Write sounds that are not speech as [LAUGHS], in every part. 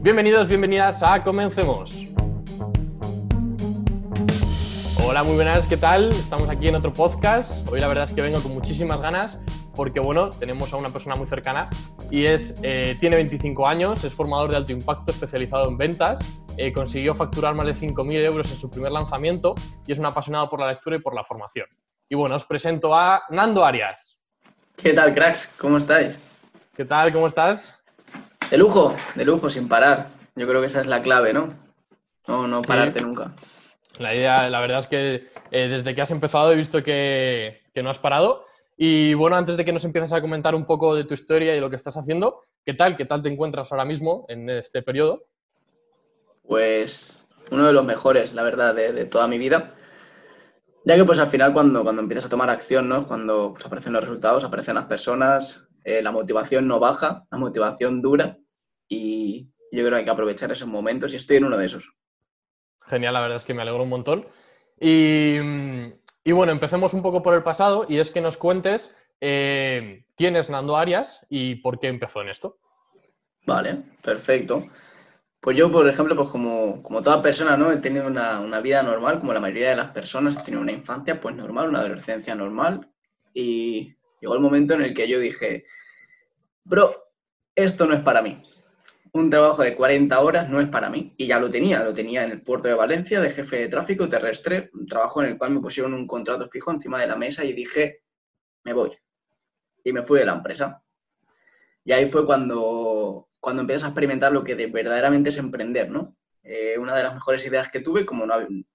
Bienvenidos, bienvenidas a Comencemos. Hola, muy buenas, ¿qué tal? Estamos aquí en otro podcast. Hoy la verdad es que vengo con muchísimas ganas porque, bueno, tenemos a una persona muy cercana y es, eh, tiene 25 años, es formador de alto impacto especializado en ventas, eh, consiguió facturar más de 5.000 euros en su primer lanzamiento y es un apasionado por la lectura y por la formación. Y bueno, os presento a Nando Arias. ¿Qué tal, cracks? ¿Cómo estáis? ¿Qué tal? ¿Cómo estás? De lujo, de lujo, sin parar. Yo creo que esa es la clave, ¿no? No, no pararte nunca. La idea, la verdad es que eh, desde que has empezado he visto que, no has parado. Y bueno, antes de que nos empieces a comentar un poco de tu historia y lo que estás haciendo, ¿qué tal? ¿Qué tal te encuentras ahora mismo en este periodo? Pues uno de los mejores, la verdad, de, toda mi vida. Ya que pues al final cuando, cuando empiezas a tomar acción, ¿no? Cuando pues, aparecen los resultados, aparecen las personas, eh, la motivación no baja, la motivación dura y yo creo que hay que aprovechar esos momentos y estoy en uno de esos. Genial, la verdad es que me alegro un montón. Y, bueno, empecemos un poco por el pasado y es que nos cuentes eh, quién es Nando Arias y por qué empezó en esto. Vale, perfecto. Pues yo, por ejemplo, pues como, toda persona, ¿no? He tenido una, una, vida normal, como la mayoría de las personas, he tenido una infancia pues normal, una adolescencia normal y llegó el momento en el que yo dije, bro, esto no es para mí. Un trabajo de 40 horas no es para mí. Y ya lo tenía, lo tenía en el puerto de Valencia de jefe de tráfico terrestre, un trabajo en el cual me pusieron un contrato fijo encima de la mesa y dije, me voy. Y me fui de la empresa. Y ahí fue cuando, cuando empiezas a experimentar lo que de verdaderamente es emprender, ¿no? Eh, una de las mejores ideas que tuve, como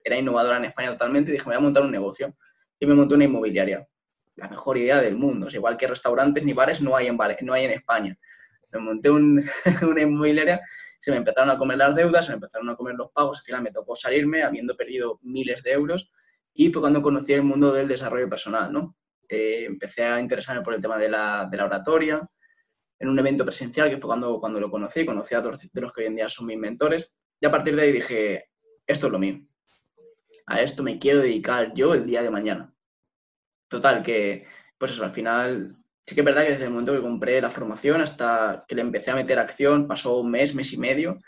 era innovadora en España totalmente, dije, me voy a montar un negocio. Y me monté una inmobiliaria la mejor idea del mundo. igual que restaurantes ni bares no hay en, no hay en España. Me monté un, [LAUGHS] una inmobiliaria, se me empezaron a comer las deudas, se me empezaron a comer los pagos, al final me tocó salirme habiendo perdido miles de euros y fue cuando conocí el mundo del desarrollo personal, ¿no? Eh, empecé a interesarme por el tema de la, de la, oratoria, en un evento presencial que fue cuando, cuando lo conocí, conocí a dos de los que hoy en día son mis mentores y a partir de ahí dije, esto es lo mío, a esto me quiero dedicar yo el día de mañana. Total, que pues eso, al final sí que es verdad que desde el momento que compré la formación hasta que le empecé a meter acción, pasó un mes, mes y medio,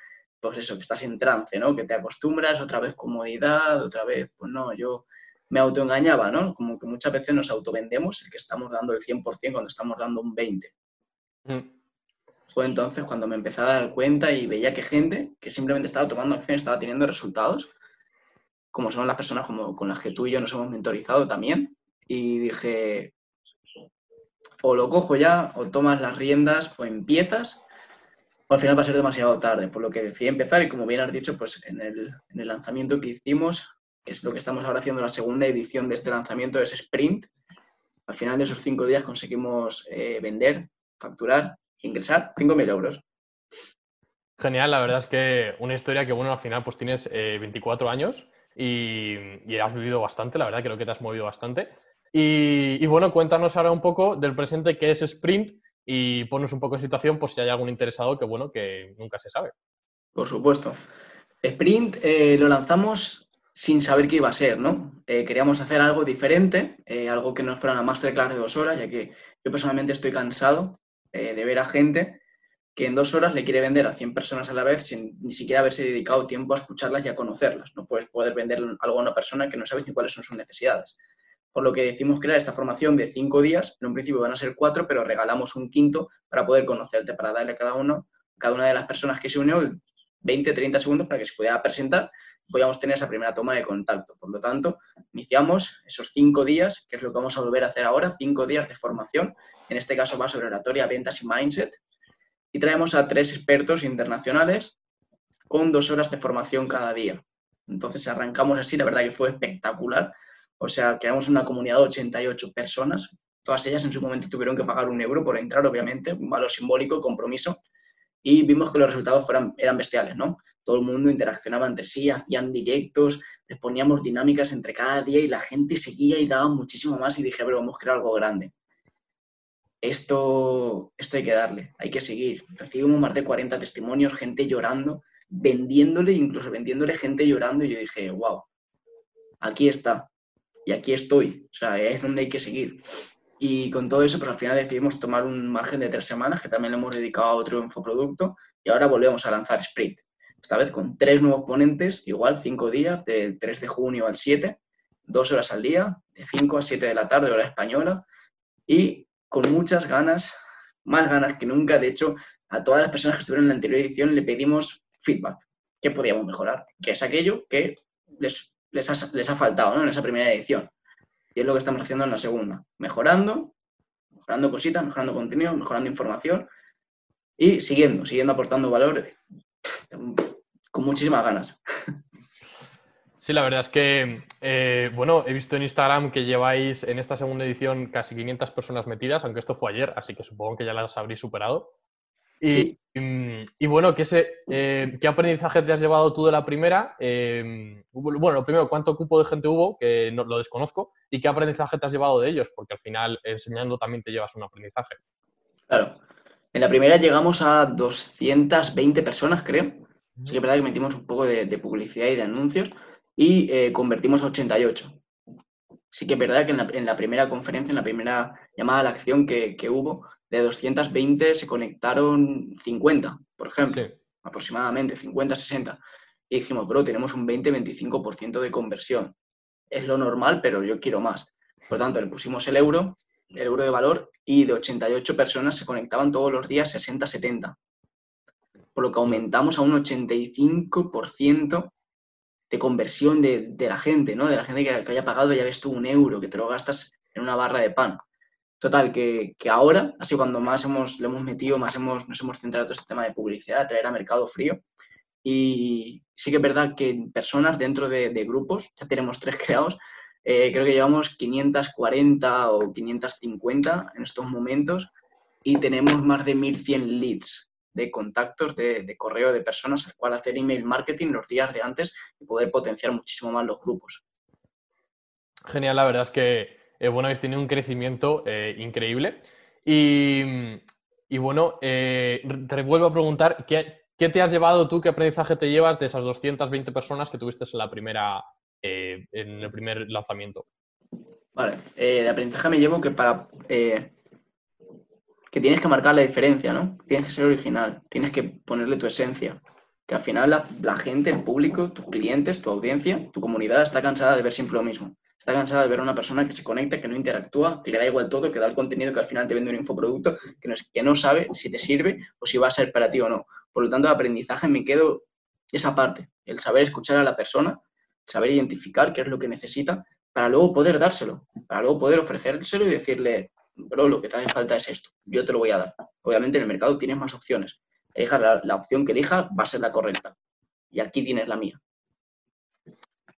pues eso, que estás en trance, ¿no? Que te acostumbras, otra vez comodidad, otra vez, pues no, yo me autoengañaba, ¿no? Como que muchas veces nos autovendemos el que estamos dando el 100% cuando estamos dando un 20%. Mm. Fue entonces cuando me empecé a dar cuenta y veía que gente que simplemente estaba tomando acción estaba teniendo resultados, como son las personas como, con las que tú y yo nos hemos mentorizado también, y dije, o lo cojo ya, o tomas las riendas, o empiezas, o al final va a ser demasiado tarde, por lo que decidí empezar y como bien has dicho, pues en el, lanzamiento que hicimos, que es lo que estamos ahora haciendo, la segunda edición de este lanzamiento es Sprint, al final de esos cinco días conseguimos eh, vender, facturar, ingresar 5.000 euros. Genial, la verdad es que una historia que, bueno, al final pues tienes 24 eh, años y, y, has vivido bastante, la verdad creo que te has movido bastante. Y, bueno, cuéntanos ahora un poco del presente que es Sprint y ponnos un poco en situación por si hay algún interesado que, bueno, que nunca se sabe. Por supuesto. Sprint eh, lo lanzamos sin saber qué iba a ser, ¿no? Eh, queríamos hacer algo diferente, eh, algo que no fuera una masterclass de dos horas, ya que yo personalmente estoy cansado de ver a gente que en dos horas le quiere vender a 100 personas a la vez sin ni siquiera haberse dedicado tiempo a escucharlas y a conocerlas. No puedes poder vender algo a una persona que no sabes ni cuáles son sus necesidades por lo que decimos crear esta formación de cinco días. En un principio van a ser cuatro, pero regalamos un quinto para poder conocerte, para darle a cada uno, cada una de las personas que se unió 20, 30 segundos para que se pudiera presentar podíamos tener esa primera toma de contacto. Por lo tanto, iniciamos esos cinco días, que es lo que vamos a volver a hacer ahora, cinco días de formación. En este caso va sobre oratoria, ventas y mindset. Y traemos a tres expertos internacionales con dos horas de formación cada día. Entonces arrancamos así, la verdad que fue espectacular. O sea, creamos una comunidad de 88 personas. Todas ellas en su momento tuvieron que pagar un euro por entrar, obviamente, un valor simbólico, compromiso. Y vimos que los resultados eran bestiales, ¿no? Todo el mundo interaccionaba entre sí, hacían directos, les poníamos dinámicas entre cada día y la gente seguía y daba muchísimo más. Y dije, pero vamos a crear algo grande. Esto, esto hay que darle, hay que seguir. Recibimos más de 40 testimonios, gente llorando, vendiéndole, incluso vendiéndole gente llorando. Y yo dije, wow, aquí está y aquí estoy. O sea, es donde hay que seguir. Y con todo eso, pues al final decidimos tomar un margen de tres semanas, que también le hemos dedicado a otro infoproducto, y ahora volvemos a lanzar Sprint. Esta vez con tres nuevos ponentes, igual cinco días, del 3 de junio al 7, dos horas al día, de 5 a 7 de la tarde, hora española, y con muchas ganas, más ganas que nunca. De hecho, a todas las personas que estuvieron en la anterior edición le pedimos feedback, qué podíamos mejorar, que es aquello que les, les, ha, les ha faltado en esa primera edición. Y es lo que estamos haciendo en la segunda, mejorando, mejorando cositas, mejorando contenido, mejorando información y siguiendo, siguiendo aportando valor con muchísimas ganas. Sí, la verdad es que, eh, bueno, he visto en Instagram que lleváis en esta segunda edición casi 500 personas metidas, aunque esto fue ayer, así que supongo que ya las habréis superado. Y, mm, y, bueno, ¿qué, eh, ¿qué aprendizaje te has llevado tú de la primera? Eh, bueno, lo primero, ¿cuánto cupo de gente hubo? Que no, lo desconozco. ¿Y qué aprendizaje te has llevado de ellos? Porque al final, enseñando también te llevas un aprendizaje. Claro. En la primera llegamos a 220 personas, creo. Sí que es verdad que metimos un poco de publicidad y de anuncios y eh, convertimos a 88. Sí que es verdad que en la, primera conferencia, en la primera llamada a la acción que, hubo, de 220 se conectaron 50, por ejemplo, aproximadamente 50, 60. Y dijimos, bro, tenemos un 20-25% de conversión. Es lo normal, pero yo quiero más. Por lo tanto, le pusimos el euro, el euro de valor, y de 88 personas se conectaban todos los días 60-70. Por lo que aumentamos a un 85% de conversión de, la gente, ¿no? De la gente que, haya pagado, ya ves tú, un euro, que te lo gastas en una barra de pan. Total, que, ahora, así cuando más hemos, le hemos metido, más hemos, nos hemos centrado en todo este tema de publicidad, traer a mercado frío. Y sí que es verdad que personas dentro de, grupos, ya tenemos tres [LAUGHS] creados, eh, creo que llevamos 540 o 550 en estos momentos y tenemos más de 1100 leads de contactos, de, correo de personas al cual hacer email marketing los días de antes y poder potenciar muchísimo más los grupos. Genial, la verdad es que eh, bueno, habéis tenido un crecimiento eh, increíble. Y, bueno, eh, te vuelvo a preguntar, ¿qué, te has llevado tú, qué aprendizaje te llevas de esas 220 personas que tuviste en la primera, en el primer lanzamiento? Vale, de aprendizaje me llevo que para que tienes que marcar la diferencia, ¿no? Tienes que ser original, tienes que ponerle tu esencia. Que al final la, gente, el público, tus clientes, tu audiencia, tu comunidad está cansada de ver siempre lo mismo. Está cansada de ver a una persona que se conecta, que no interactúa, que le da igual todo, que da el contenido que al final te vende un infoproducto, que no, que no sabe si te sirve o si va a ser para ti o no. Por lo tanto, de aprendizaje me quedo esa parte, el saber escuchar a la persona, saber identificar qué es lo que necesita, para luego poder dárselo, para luego poder ofrecérselo y decirle, pero lo que te hace falta es esto, yo te lo voy a dar. Obviamente en el mercado tienes más opciones. Elija la, opción que elija, va a ser la correcta. Y aquí tienes la mía.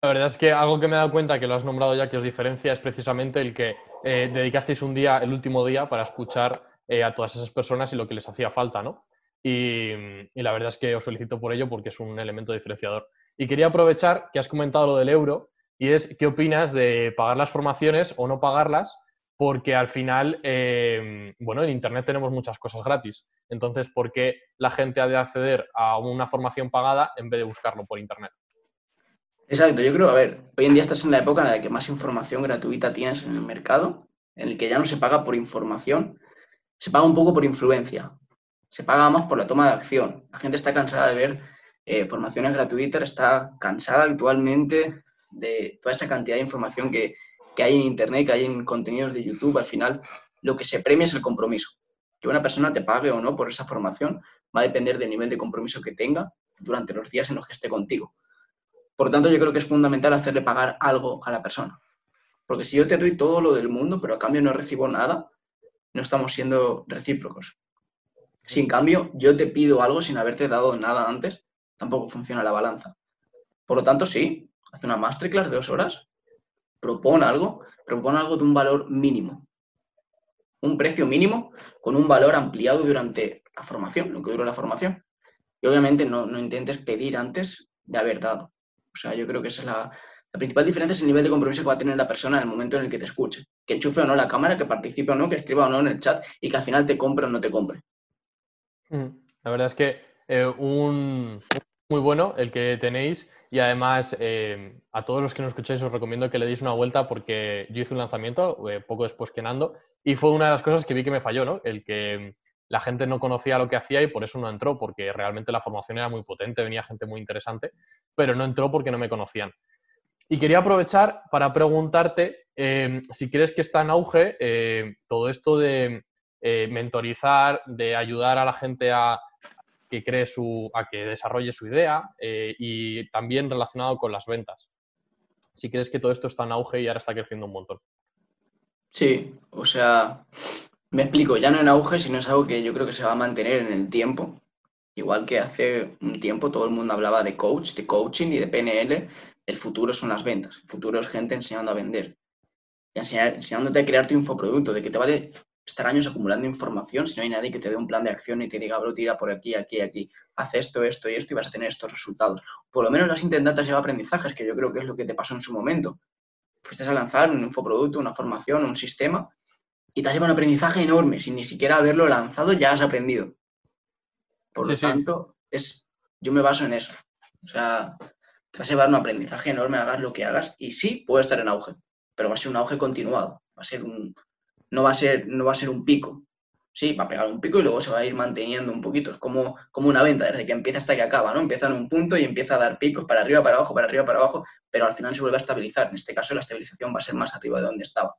La verdad es que algo que me he dado cuenta que lo has nombrado ya que os diferencia es precisamente el que eh, dedicasteis un día, el último día, para escuchar eh, a todas esas personas y lo que les hacía falta, ¿no? Y, y, la verdad es que os felicito por ello porque es un elemento diferenciador. Y quería aprovechar que has comentado lo del euro y es qué opinas de pagar las formaciones o no pagarlas porque al final, eh, bueno, en Internet tenemos muchas cosas gratis. Entonces, ¿por qué la gente ha de acceder a una formación pagada en vez de buscarlo por Internet? Exacto, yo creo, a ver, hoy en día estás en la época en la que más información gratuita tienes en el mercado, en el que ya no se paga por información, se paga un poco por influencia, se paga más por la toma de acción. La gente está cansada de ver eh, formaciones gratuitas, está cansada actualmente de toda esa cantidad de información que, que hay en Internet, que hay en contenidos de YouTube, al final lo que se premia es el compromiso. Que una persona te pague o no por esa formación va a depender del nivel de compromiso que tenga durante los días en los que esté contigo. Por tanto, yo creo que es fundamental hacerle pagar algo a la persona. Porque si yo te doy todo lo del mundo, pero a cambio no recibo nada, no estamos siendo recíprocos. Si en cambio yo te pido algo sin haberte dado nada antes, tampoco funciona la balanza. Por lo tanto, sí, hace una masterclass de dos horas, propone algo, propone algo de un valor mínimo. Un precio mínimo con un valor ampliado durante la formación, lo que dura la formación. Y obviamente no, intentes pedir antes de haber dado. O sea, yo creo que esa es la, principal diferencia es el nivel de compromiso que va a tener la persona en el momento en el que te escuche. Que enchufe o no la cámara, que participe o no, que escriba o no en el chat y que al final te compre o no te compre. Mm. La verdad es que eh, un, muy bueno el que tenéis y además eh, a todos los que nos escucháis os recomiendo que le deis una vuelta porque yo hice un lanzamiento eh, poco después que Nando y fue una de las cosas que vi que me falló, ¿no? El que la gente no conocía lo que hacía y por eso no entró, porque realmente la formación era muy potente, venía gente muy interesante, pero no entró porque no me conocían. Y quería aprovechar para preguntarte eh, si crees que está en auge todo esto de mentorizar, de ayudar a la gente a que cree su, a que desarrolle su idea eh, y también relacionado con las ventas. Si crees que todo esto está en auge y ahora está creciendo un montón. Sí, o sea, me explico, ya no en auge, sino es algo que yo creo que se va a mantener en el tiempo. Igual que hace un tiempo todo el mundo hablaba de coach, de coaching y de PNL, el futuro son las ventas. El futuro es gente enseñando a vender. Y enseñándote a crear tu infoproducto, de que te vale estar años acumulando información si no hay nadie que te dé un plan de acción y te diga, bro, tira por aquí, aquí, aquí, haz esto, esto y esto y vas a tener estos resultados. Por lo menos las intentas llevar aprendizajes, que yo creo que es lo que te pasó en su momento. Fuiste a lanzar un infoproducto, una formación, un sistema y te has llevado un aprendizaje enorme. Sin ni siquiera haberlo lanzado, ya has aprendido. Por lo tanto, es, yo me baso en eso. O sea, te vas a llevar un aprendizaje enorme, hagas lo que hagas y sí, puede estar en auge, pero va a ser un auge continuado. Va a ser un, no va a ser, no va a ser un pico. Sí, va a pegar un pico y luego se va a ir manteniendo un poquito. Es como, como una venta, desde que empieza hasta que acaba, ¿no? Empieza en un punto y empieza a dar picos para arriba, para abajo, para arriba, para abajo, pero al final se vuelve a estabilizar. En este caso, la estabilización va a ser más arriba de donde estaba.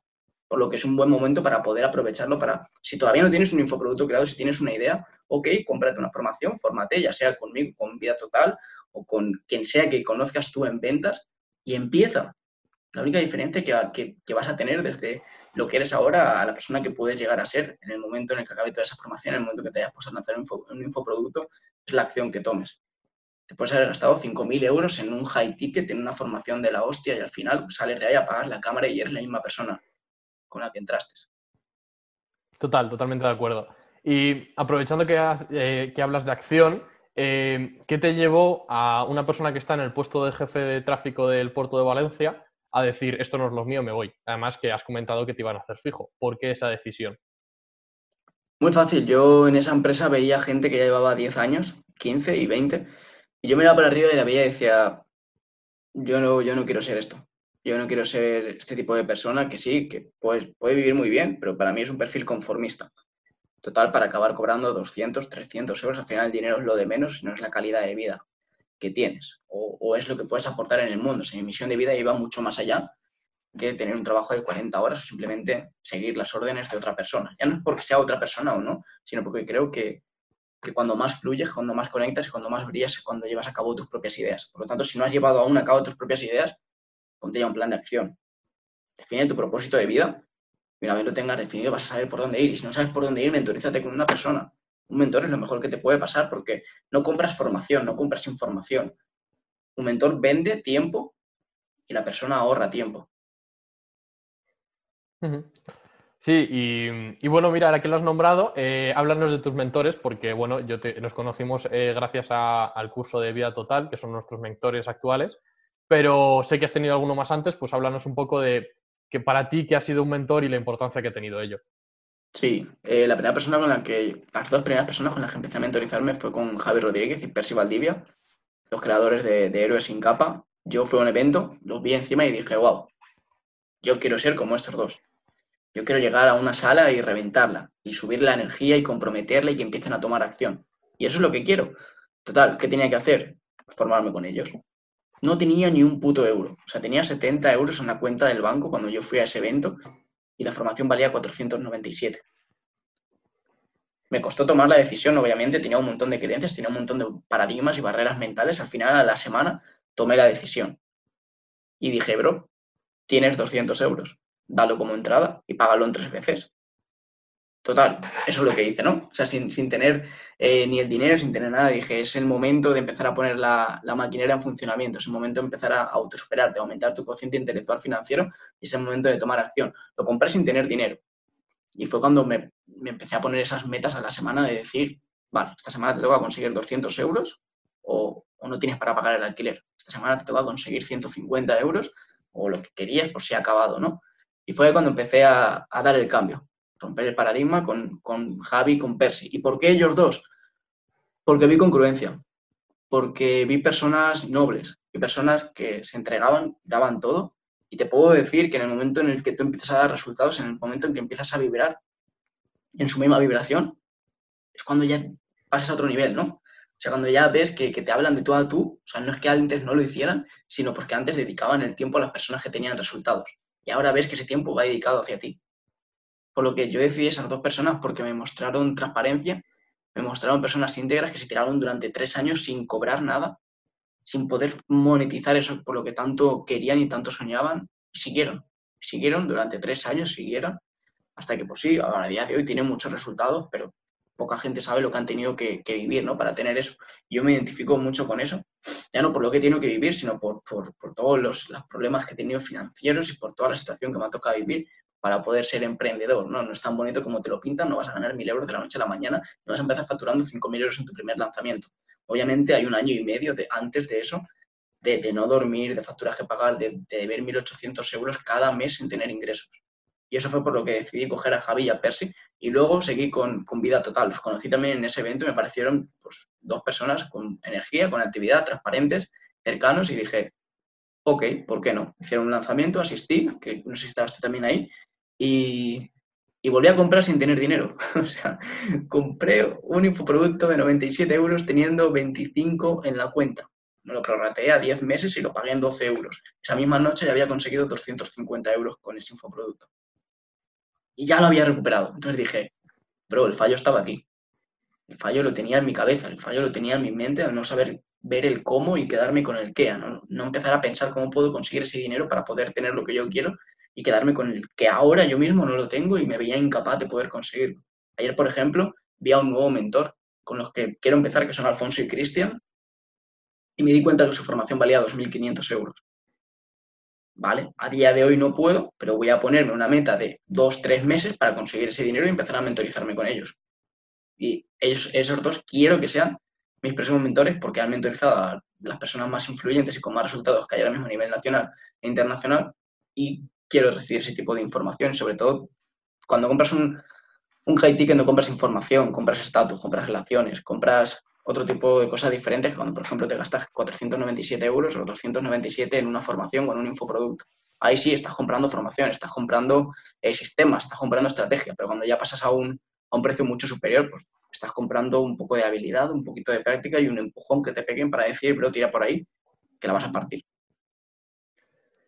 Por lo que es un buen momento para poder aprovecharlo para, si todavía no tienes un infoproducto creado, si tienes una idea, ok, cómprate una formación, fórmate, ya sea conmigo, con Vida Total o con quien sea que conozcas tú en ventas y empieza. La única diferencia que, que vas a tener desde lo que eres ahora a la persona que puedes llegar a ser en el momento en el que acabe toda esa formación, en el momento que te hayas puesto a lanzar un, infoproducto, es la acción que tomes. Te puedes haber gastado 5.000 euros en un high ticket, en una formación de la hostia y al final sales de ahí, apagas la cámara y eres la misma persona con la que entraste. Total, totalmente de acuerdo. Y aprovechando que, eh, hablas de acción, eh, ¿qué te llevó a una persona que está en el puesto de jefe de tráfico del puerto de Valencia a decir, esto no es lo mío, me voy. Además que has comentado que te iban a hacer fijo. ¿Por qué esa decisión? Muy fácil. Yo en esa empresa veía gente que ya llevaba 10 años, 15 y 20, y yo miraba para arriba y la veía y decía, yo no, yo no quiero ser esto. Yo no quiero ser este tipo de persona que sí, que pues, puede vivir muy bien, pero para mí es un perfil conformista. Total, para acabar cobrando 200, 300 euros, al final el dinero es lo de menos, no es la calidad de vida que tienes o, es lo que puedes aportar en el mundo. O mi misión de vida iba mucho más allá que tener un trabajo de 40 horas o simplemente seguir las órdenes de otra persona. Ya no es porque sea otra persona o no, sino porque creo que, que cuando más fluyes, cuando más conectas cuando más brillas es cuando llevas a cabo tus propias ideas. Por lo tanto, si no has llevado aún a cabo tus propias ideas, ponte ya un plan de acción. Define tu propósito de vida. Mira, una vez lo tengas definido, vas a saber por dónde ir. Y si no sabes por dónde ir, mentorízate con una persona un mentor es lo mejor que te puede pasar porque no compras formación, no compras información. Un mentor vende tiempo y la persona ahorra tiempo. Sí, y, bueno, mira, ahora que lo has nombrado, eh, háblanos de tus mentores, porque bueno, yo nos conocimos eh, gracias al curso de Vida Total, que son nuestros mentores actuales, pero sé que has tenido alguno más antes, pues háblanos un poco de que para ti, qué ha sido un mentor y la importancia que ha tenido ello. Sí, eh, la primera persona con la que, las dos primeras personas con las que empecé a mentorizarme fue con Javi Rodríguez y Percy Valdivia, los creadores de, Héroes sin capa. Yo fui a un evento, los vi encima y dije, wow, yo quiero ser como estos dos. Yo quiero llegar a una sala y reventarla, y subir la energía y comprometerla y que empiecen a tomar acción. Y eso es lo que quiero. Total, ¿qué tenía que hacer? Formarme con ellos. No tenía ni un puto euro. O sea, tenía 70 euros en la cuenta del banco cuando yo fui a ese evento y la formación valía 497. Me costó tomar la decisión, obviamente, tenía un montón de creencias, tenía un montón de paradigmas y barreras mentales. Al final, a la semana, tomé la decisión. Y dije, bro, tienes 200 euros, dalo como entrada y págalo en tres veces. Total, eso es lo que hice, ¿no? O sea, sin, tener eh, ni el dinero, sin tener nada, dije, es el momento de empezar a poner la, maquinaria en funcionamiento, es el momento de empezar a autosuperarte, a aumentar tu cociente intelectual financiero y es el momento de tomar acción. Lo compré sin tener dinero. Y fue cuando me, empecé a poner esas metas a la semana de decir, vale, esta semana te toca conseguir 200 euros o, no tienes para pagar el alquiler. Esta semana te toca conseguir 150 euros o lo que querías por si ha acabado, ¿no? Y fue cuando empecé a dar el cambio romper el paradigma con, con Javi y con Percy. ¿Y por qué ellos dos? Porque vi congruencia. porque vi personas nobles, vi personas que se entregaban, daban todo. Y te puedo decir que en el momento en el que tú empiezas a dar resultados, en el momento en que empiezas a vibrar en su misma vibración, es cuando ya pasas a otro nivel, ¿no? O sea, cuando ya ves que, te hablan de tú a tú, o sea, no es que antes no lo hicieran, sino porque antes dedicaban el tiempo a las personas que tenían resultados. Y ahora ves que ese tiempo va dedicado hacia ti. Por lo que yo decidí esas dos personas porque me mostraron transparencia, me mostraron personas íntegras que se tiraron durante tres años sin cobrar nada, sin poder monetizar eso por lo que tanto querían y tanto soñaban, y siguieron. Siguieron durante tres años, siguieron, hasta que, pues sí, a día de hoy tienen muchos resultados, pero poca gente sabe lo que han tenido que, vivir, ¿no? Para tener eso. Yo me identifico mucho con eso, ya no por lo que he que vivir, sino por, todos los, problemas que he tenido financieros y por toda la situación que me ha tocado vivir para poder ser emprendedor, ¿no? No es tan bonito como te lo pintan, no vas a ganar mil euros de la noche a la mañana, no vas a empezar facturando cinco mil euros en tu primer lanzamiento. Obviamente hay un año y medio de, antes de eso, de, no dormir, de facturas que pagar, de, de deber 1.800 euros cada mes sin tener ingresos. Y eso fue por lo que decidí coger a Javi y a Percy. Y luego seguí con, Vida Total. Los conocí también en ese evento y me parecieron pues, dos personas con energía, con actividad, transparentes, cercanos. Y dije, ok, ¿por qué no? Hicieron un lanzamiento, asistí, que no sé si estabas tú también ahí. Y, volví a comprar sin tener dinero. [LAUGHS] o sea, compré un infoproducto de 97 euros teniendo 25 en la cuenta. Me lo prorrateé a 10 meses y lo pagué en 12 euros. Esa misma noche ya había conseguido 250 euros con ese infoproducto y ya lo había recuperado. Entonces dije, pero el fallo estaba aquí. El fallo lo tenía en mi cabeza, el fallo lo tenía en mi mente al no saber ver el cómo y quedarme con el qué, no empezar a pensar cómo puedo conseguir ese dinero para poder tener lo que yo quiero y quedarme con el que ahora yo mismo no lo tengo y me veía incapaz de poder conseguirlo. Ayer, por ejemplo, vi a un nuevo mentor con los que quiero empezar, que son Alfonso y Cristian, y me di cuenta que su formación valía 2.500 euros. ¿vale? A día de hoy no puedo, pero voy a ponerme una meta de dos, tres meses para conseguir ese dinero y empezar a mentorizarme con ellos. Y ellos, esos dos quiero que sean mis próximos mentores porque han mentorizado a las personas más influyentes y con más resultados que hay ahora mismo a nivel nacional e internacional y quiero recibir ese tipo de información. sobre todo, cuando compras un, un high ticket no compras información, compras estatus, compras relaciones, compras otro tipo de cosas diferentes cuando, por ejemplo, te gastas 497 euros o 297 en una formación o en un infoproducto. Ahí sí estás comprando formación, estás comprando eh, sistemas, estás comprando estrategia, pero cuando ya pasas a un, a un precio mucho superior, pues estás comprando un poco de habilidad, un poquito de práctica y un empujón que te peguen para decir, pero tira por ahí, que la vas a partir.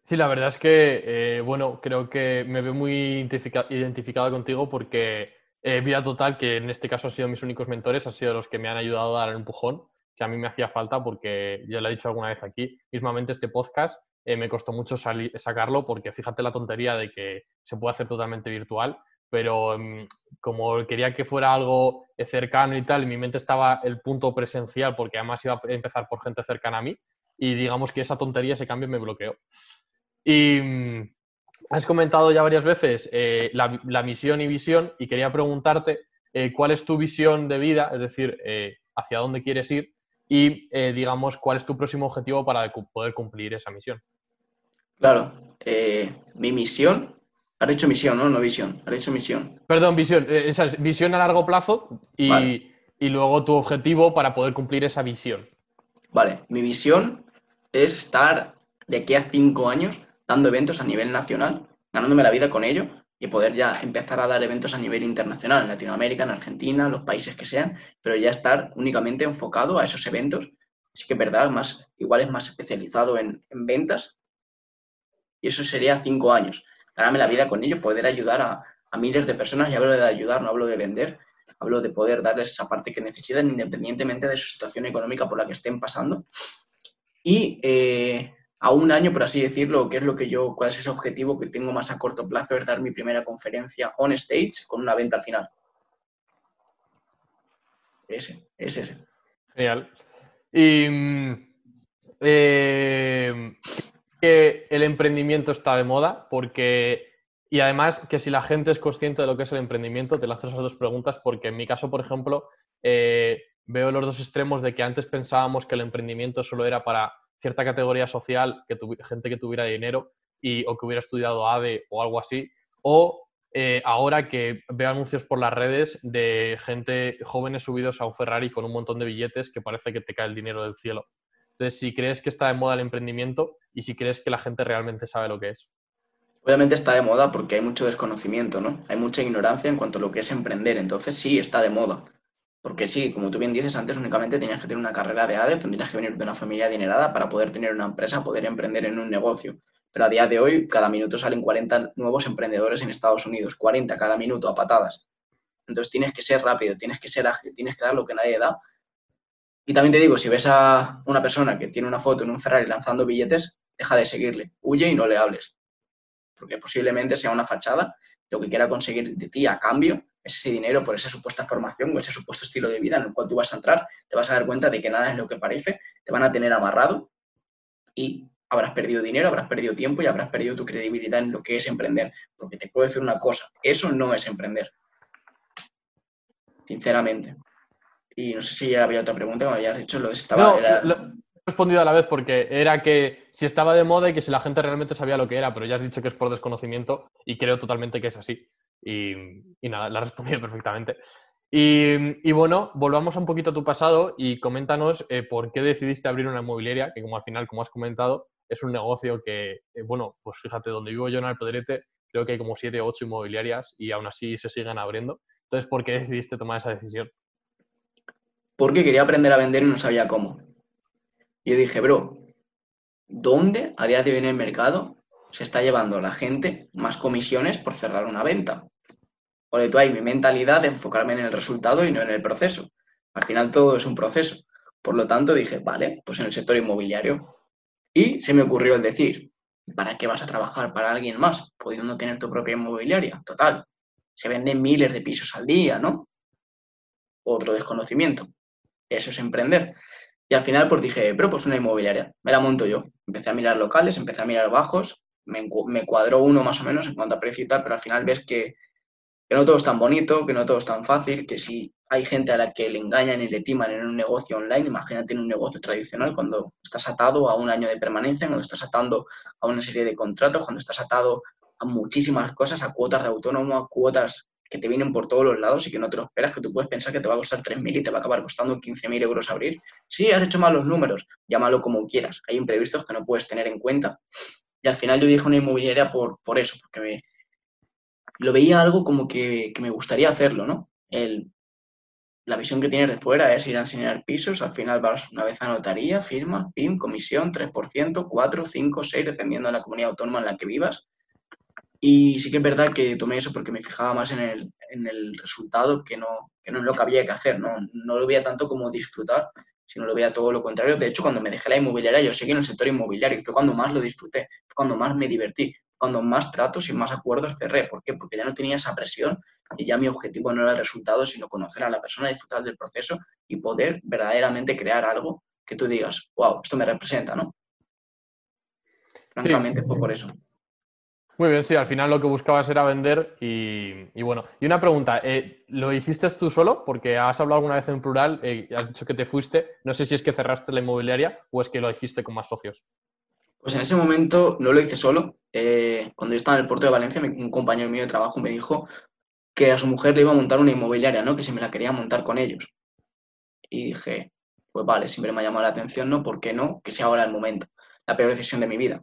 Sí, la verdad es que, eh, bueno, creo que me veo muy identificado contigo porque eh, vida Total, que en este caso han sido mis únicos mentores, han sido los que me han ayudado a dar el empujón que a mí me hacía falta porque, ya lo he dicho alguna vez aquí, mismamente este podcast eh, me costó mucho sacarlo porque fíjate la tontería de que se puede hacer totalmente virtual, pero mm, como quería que fuera algo cercano y tal, en mi mente estaba el punto presencial porque además iba a empezar por gente cercana a mí y digamos que esa tontería, ese cambio me bloqueó. Y, mm, has comentado ya varias veces eh, la, misión y visión y quería preguntarte eh, cuál es tu visión de vida, es decir, eh, hacia dónde quieres ir y, digamos, cuál es tu próximo objetivo para poder cumplir esa misión. Claro, mi misión, has dicho misión, ¿no? No visión, has dicho misión. Perdón, visión, esa es visión a largo plazo y, y luego tu objetivo para poder cumplir esa visión. Vale, mi visión es estar de aquí a cinco años dando eventos a nivel nacional, ganándome la vida con ello y poder ya empezar a dar eventos a nivel internacional, en Latinoamérica, en Argentina, los países que sean, pero ya estar únicamente enfocado a esos eventos. Así que verdad, más, igual es más especializado en, ventas. Y eso sería cinco años. Ganarme la vida con ello, poder ayudar a, miles de personas. Y hablo de ayudar, no hablo de vender. Hablo de poder darles esa parte que necesitan independientemente de su situación económica por la que estén pasando. Y eh, a un año, por así decirlo, qué es lo que yo, cuál es ese objetivo que tengo más a corto plazo, es dar mi primera conferencia on stage con una venta al final. Ese, es ese. Genial. Y mm, eh, que el emprendimiento está de moda, porque, y además que si la gente es consciente de lo que es el emprendimiento, te lanzo esas dos preguntas, porque en mi caso, por ejemplo, eh, veo los dos extremos de que antes pensábamos que el emprendimiento solo era para cierta categoría social, que gente que tuviera dinero y, o que hubiera estudiado ADE o algo así, o eh, ahora que veo anuncios por las redes de gente, jóvenes subidos a un Ferrari con un montón de billetes que parece que te cae el dinero del cielo. Entonces, si crees que está de moda el emprendimiento y si crees que la gente realmente sabe lo que es. Obviamente está de moda porque hay mucho desconocimiento, ¿no? Hay mucha ignorancia en cuanto a lo que es emprender. Entonces, sí, está de moda. Porque sí, como tú bien dices antes, únicamente tenías que tener una carrera de ADE, tendrías que venir de una familia adinerada para poder tener una empresa, poder emprender en un negocio. Pero a día de hoy, cada minuto salen 40 nuevos emprendedores en Estados Unidos, 40 cada minuto a patadas. Entonces tienes que ser rápido, tienes que ser ágil, tienes que dar lo que nadie da. Y también te digo, si ves a una persona que tiene una foto en un Ferrari lanzando billetes, deja de seguirle, huye y no le hables. Porque posiblemente sea una fachada, lo que quiera conseguir de ti a cambio ese dinero por esa supuesta formación o ese supuesto estilo de vida en el cual tú vas a entrar, te vas a dar cuenta de que nada es lo que parece, te van a tener amarrado y habrás perdido dinero, habrás perdido tiempo y habrás perdido tu credibilidad en lo que es emprender. Porque te puedo decir una cosa, eso no es emprender. Sinceramente. Y no sé si había otra pregunta que me habías hecho, lo estaba... No, he respondido a la vez porque era que si estaba de moda y que si la gente realmente sabía lo que era, pero ya has dicho que es por desconocimiento y creo totalmente que es así. Y, nada, la he respondido [LAUGHS] perfectamente. Y, bueno, volvamos un poquito a tu pasado y coméntanos eh, por qué decidiste abrir una inmobiliaria, que como al final, como has comentado, es un negocio que, eh, bueno, pues fíjate, donde vivo yo en Alpedrete, creo que hay como siete o ocho inmobiliarias y aún así se siguen abriendo. Entonces, ¿por qué decidiste tomar esa decisión? Porque quería aprender a vender y no sabía cómo. Y yo dije, bro, ¿dónde a día de hoy en el mercado se está llevando la gente más comisiones por cerrar una venta? Por eso hay mi mentalidad de enfocarme en el resultado y no en el proceso. Al final todo es un proceso. Por lo tanto, dije, vale, pues en el sector inmobiliario. Y se me ocurrió el decir, ¿para qué vas a trabajar para alguien más, pudiendo tener tu propia inmobiliaria? Total, se venden miles de pisos al día, ¿no? Otro desconocimiento. Eso es emprender. Y al final, pues dije, pero pues una inmobiliaria, me la monto yo. Empecé a mirar locales, empecé a mirar bajos, me, cuadró uno más o menos en cuanto a precio y tal, pero al final ves que, que no todo es tan bonito, que no todo es tan fácil, que si hay gente a la que le engañan y le timan en un negocio online, imagínate en un negocio tradicional cuando estás atado a un año de permanencia, cuando estás atando a una serie de contratos, cuando estás atado a muchísimas cosas, a cuotas de autónomo, a cuotas que te vienen por todos los lados y que no te lo esperas, que tú puedes pensar que te va a costar 3.000 y te va a acabar costando 15.000 euros abrir. Sí, has hecho mal los números, llámalo como quieras. Hay imprevistos que no puedes tener en cuenta. Y al final yo dije una inmobiliaria por, por eso, porque me, lo veía algo como que, que me gustaría hacerlo, ¿no? El la visión que tienes de fuera es ir a enseñar pisos, al final vas una vez a notaría, firma, PIM, comisión, 3%, 4, 5, 6, dependiendo de la comunidad autónoma en la que vivas. Y sí que es verdad que tomé eso porque me fijaba más en el, en el resultado que no, que no en lo que había que hacer. No, no lo veía tanto como disfrutar, sino lo veía todo lo contrario. De hecho, cuando me dejé la inmobiliaria, yo seguí en el sector inmobiliario y fue cuando más lo disfruté, fue cuando más me divertí, cuando más tratos y más acuerdos cerré. ¿Por qué? Porque ya no tenía esa presión y ya mi objetivo no era el resultado, sino conocer a la persona, disfrutar del proceso y poder verdaderamente crear algo que tú digas, wow, esto me representa, ¿no? Francamente fue por eso. Muy bien, sí, al final lo que buscabas era vender y, bueno. Y una pregunta, eh, ¿lo hiciste tú solo? Porque has hablado alguna vez en plural, eh, has dicho que te fuiste, no sé si es que cerraste la inmobiliaria o es que lo hiciste con más socios. Pues en ese momento no lo hice solo. Eh, cuando yo estaba en el puerto de Valencia, un compañero mío de trabajo me dijo que a su mujer le iba a montar una inmobiliaria, ¿no? Que si me la quería montar con ellos. Y dije, pues vale, siempre me ha llamado la atención, ¿no? ¿Por qué no? Que sea ahora el momento. La peor decisión de mi vida.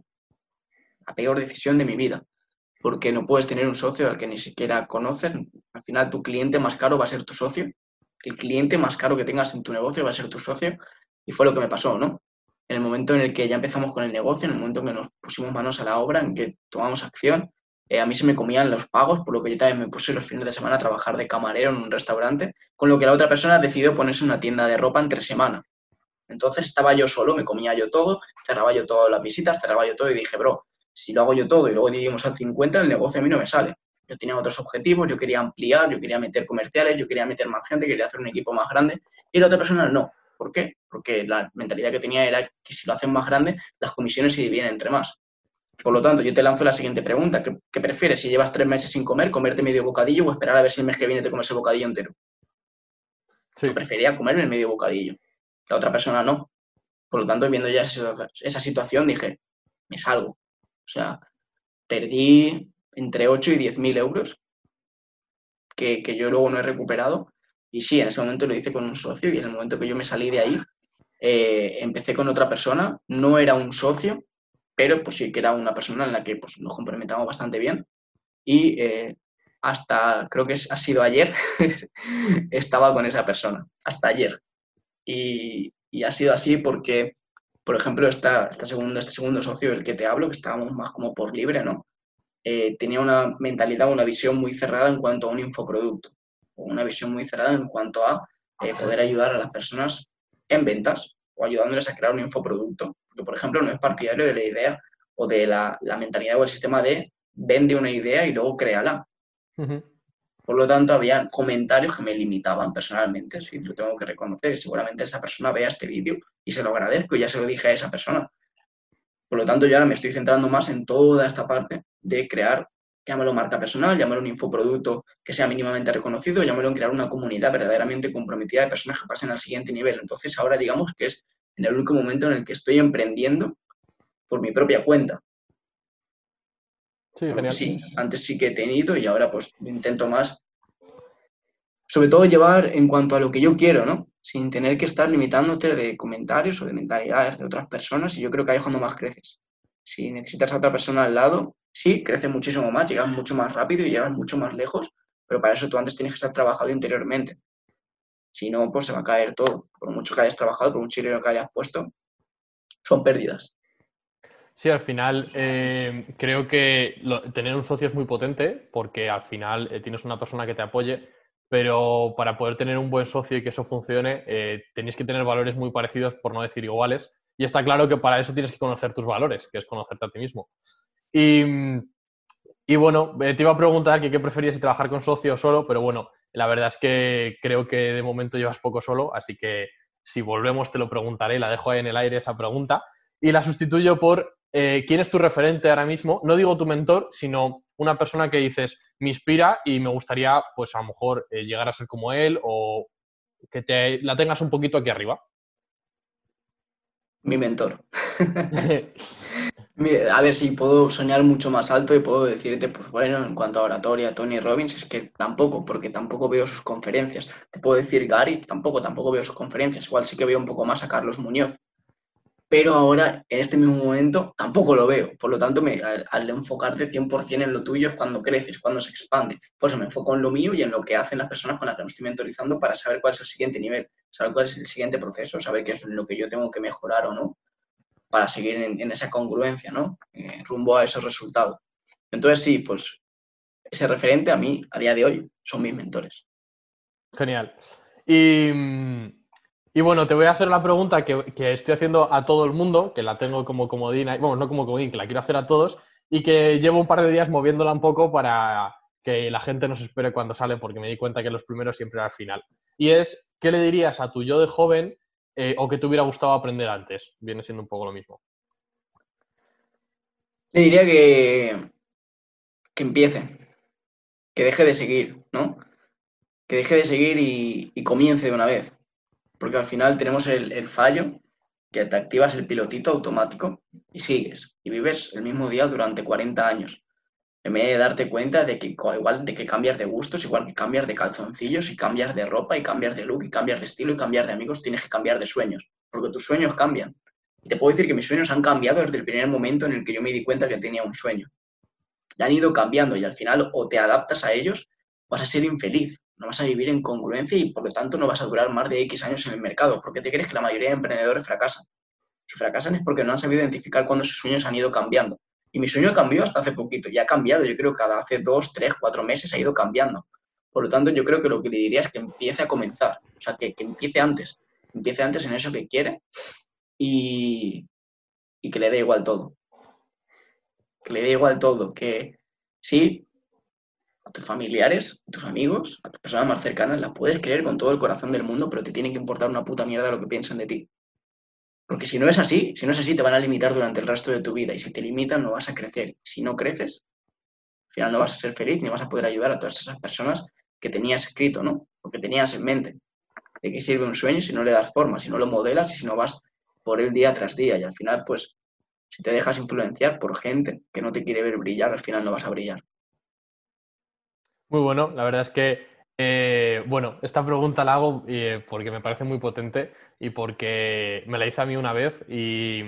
La peor decisión de mi vida. Porque no puedes tener un socio al que ni siquiera conocen. Al final, tu cliente más caro va a ser tu socio. El cliente más caro que tengas en tu negocio va a ser tu socio. Y fue lo que me pasó, ¿no? en el momento en el que ya empezamos con el negocio, en el momento en que nos pusimos manos a la obra, en que tomamos acción, eh, a mí se me comían los pagos, por lo que yo también me puse los fines de semana a trabajar de camarero en un restaurante, con lo que la otra persona decidió ponerse una tienda de ropa entre semana. Entonces estaba yo solo, me comía yo todo, cerraba yo todas las visitas, cerraba yo todo y dije, bro, si lo hago yo todo y luego dividimos al 50, el negocio a mí no me sale. Yo tenía otros objetivos, yo quería ampliar, yo quería meter comerciales, yo quería meter más gente, quería hacer un equipo más grande y la otra persona no. ¿Por qué? Porque la mentalidad que tenía era que si lo hacen más grande, las comisiones se dividen entre más. Por lo tanto, yo te lanzo la siguiente pregunta. ¿Qué, prefieres? Si llevas tres meses sin comer, comerte medio bocadillo o esperar a ver si el mes que viene te comes el bocadillo entero? Yo prefería comerme el medio bocadillo. La otra persona no. Por lo tanto, viendo ya esa, situación, dije, me salgo. O sea, perdí entre 8 y 10 mil euros que, yo luego no he recuperado. Y sí, en ese momento lo hice con un socio y en el momento que yo me salí de ahí, eh, empecé con otra persona, no era un socio, pero pues sí que era una persona en la que pues, nos complementamos bastante bien. Y eh, hasta, creo que ha sido ayer, [LAUGHS] estaba con esa persona, hasta ayer. Y, y, ha sido así porque, por ejemplo, esta, esta segundo, este segundo socio del que te hablo, que estábamos más como por libre, ¿no? Eh, tenía una mentalidad, una visión muy cerrada en cuanto a un infoproducto, o una visión muy cerrada en cuanto a eh, poder ayudar a las personas en ventas o ayudándoles a crear un infoproducto. Porque, por ejemplo, no es partidario de la idea o de la, la mentalidad o el sistema de vende una idea y luego créala. Por lo tanto, había comentarios que me limitaban personalmente, sí, lo tengo que reconocer. Seguramente esa persona vea este vídeo y se lo agradezco y ya se lo dije a esa persona. Por lo tanto, yo ahora me estoy centrando más en toda esta parte de crear, llámalo marca personal, llámalo un infoproducto que sea mínimamente reconocido, llámalo en crear una comunidad verdaderamente comprometida de personas que pasen al siguiente nivel. Entonces, ahora digamos que es en el único momento en el que estoy emprendiendo por mi propia cuenta. Sí, genial. sí, antes sí que he tenido y ahora pues intento más, sobre todo llevar en cuanto a lo que yo quiero, ¿no? Sin tener que estar limitándote de comentarios o de mentalidades de otras personas y yo creo que ahí es cuando más creces. Si necesitas a otra persona al lado, sí, crece muchísimo más, llegas mucho más rápido y llegas mucho más lejos, pero para eso tú antes tienes que estar trabajado interiormente. Si no, pues se va a caer todo. Por mucho que hayas trabajado, por mucho dinero que hayas puesto, son pérdidas. Sí, al final eh, creo que tener un socio es muy potente porque al final eh, tienes una persona que te apoye, pero para poder tener un buen socio y que eso funcione, eh, tenéis que tener valores muy parecidos, por no decir iguales. Y está claro que para eso tienes que conocer tus valores, que es conocerte a ti mismo. Y, bueno, te iba a preguntar que qué preferías si trabajar con socio o solo, pero bueno, la verdad es que creo que de momento llevas poco solo, así que si volvemos te lo preguntaré, la dejo ahí en el aire esa pregunta. Y la sustituyo por eh, quién es tu referente ahora mismo. No digo tu mentor, sino una persona que dices, me inspira y me gustaría, pues a lo mejor, eh, llegar a ser como él o que te, la tengas un poquito aquí arriba. Mi mentor. [LAUGHS] a ver si puedo soñar mucho más alto y puedo decirte, pues bueno, en cuanto a oratoria, Tony Robbins, es que tampoco, porque tampoco veo sus conferencias. Te puedo decir Gary, tampoco, tampoco veo sus conferencias. Igual sí que veo un poco más a Carlos Muñoz pero ahora, en este mismo momento, tampoco lo veo. Por lo tanto, me, al, enfocarte 100% en lo tuyo es cuando creces, cuando se expande. Por eso me enfoco en lo mío y en lo que hacen las personas con las que me estoy mentorizando para saber cuál es el siguiente nivel, saber cuál es el siguiente proceso, saber qué es lo que yo tengo que mejorar o no para seguir en, esa congruencia, ¿no? Eh, rumbo a esos resultados. Entonces, sí, pues ese referente a mí, a día de hoy, son mis mentores. Genial. Y mm, y bueno, te voy a hacer una pregunta que, estoy haciendo a todo el mundo, que la tengo como comodín, bueno, no como comodín, que la quiero hacer a todos y que llevo un par de días moviéndola un poco para que la gente nos espere cuando sale, porque me di cuenta que los primeros siempre al final. Y es, ¿qué le dirías a tu yo de joven eh, o que te hubiera gustado aprender antes? Viene siendo un poco lo mismo. Le diría que, que empiece, que deje de seguir, ¿no? Que deje de seguir y comience de una vez porque al final tenemos el, fallo que te activas el pilotito automático y sigues y vives el mismo día durante 40 años. En vez de darte cuenta de que igual de que cambias de gustos, igual que cambias de calzoncillos y cambias de ropa y cambias de look y cambias de estilo y cambias de amigos, tienes que cambiar de sueños, porque tus sueños cambian. Y te puedo decir que mis sueños han cambiado desde el primer momento en el que yo me di cuenta que tenía un sueño. Y han ido cambiando y al final o te adaptas a ellos vas a ser infeliz no vas a vivir en congruencia y por lo tanto no vas a durar más de X años en el mercado. porque te crees que la mayoría de emprendedores fracasan? Si fracasan es porque no han sabido identificar cuándo sus sueños han ido cambiando. Y mi sueño cambió hasta hace poquito, ya ha cambiado, yo creo que cada hace dos, tres, cuatro meses ha ido cambiando. Por lo tanto, yo creo que lo que le diría es que empiece a comenzar, o sea, que, que empiece antes, empiece antes en eso que quiere y, y que le dé igual todo. Que le dé igual todo, que sí, a tus familiares, a tus amigos, a tus personas más cercanas, las puedes creer con todo el corazón del mundo, pero te tiene que importar una puta mierda lo que piensan de ti. Porque si no es así, si no es así, te van a limitar durante el resto de tu vida. Y si te limitan, no vas a crecer. Si no creces, al final no vas a ser feliz ni vas a poder ayudar a todas esas personas que tenías escrito, ¿no? O que tenías en mente. ¿De qué sirve un sueño si no le das forma, si no lo modelas y si no vas por él día tras día? Y al final, pues, si te dejas influenciar por gente que no te quiere ver brillar, al final no vas a brillar. Muy bueno, la verdad es que, eh, bueno, esta pregunta la hago eh, porque me parece muy potente y porque me la hice a mí una vez y,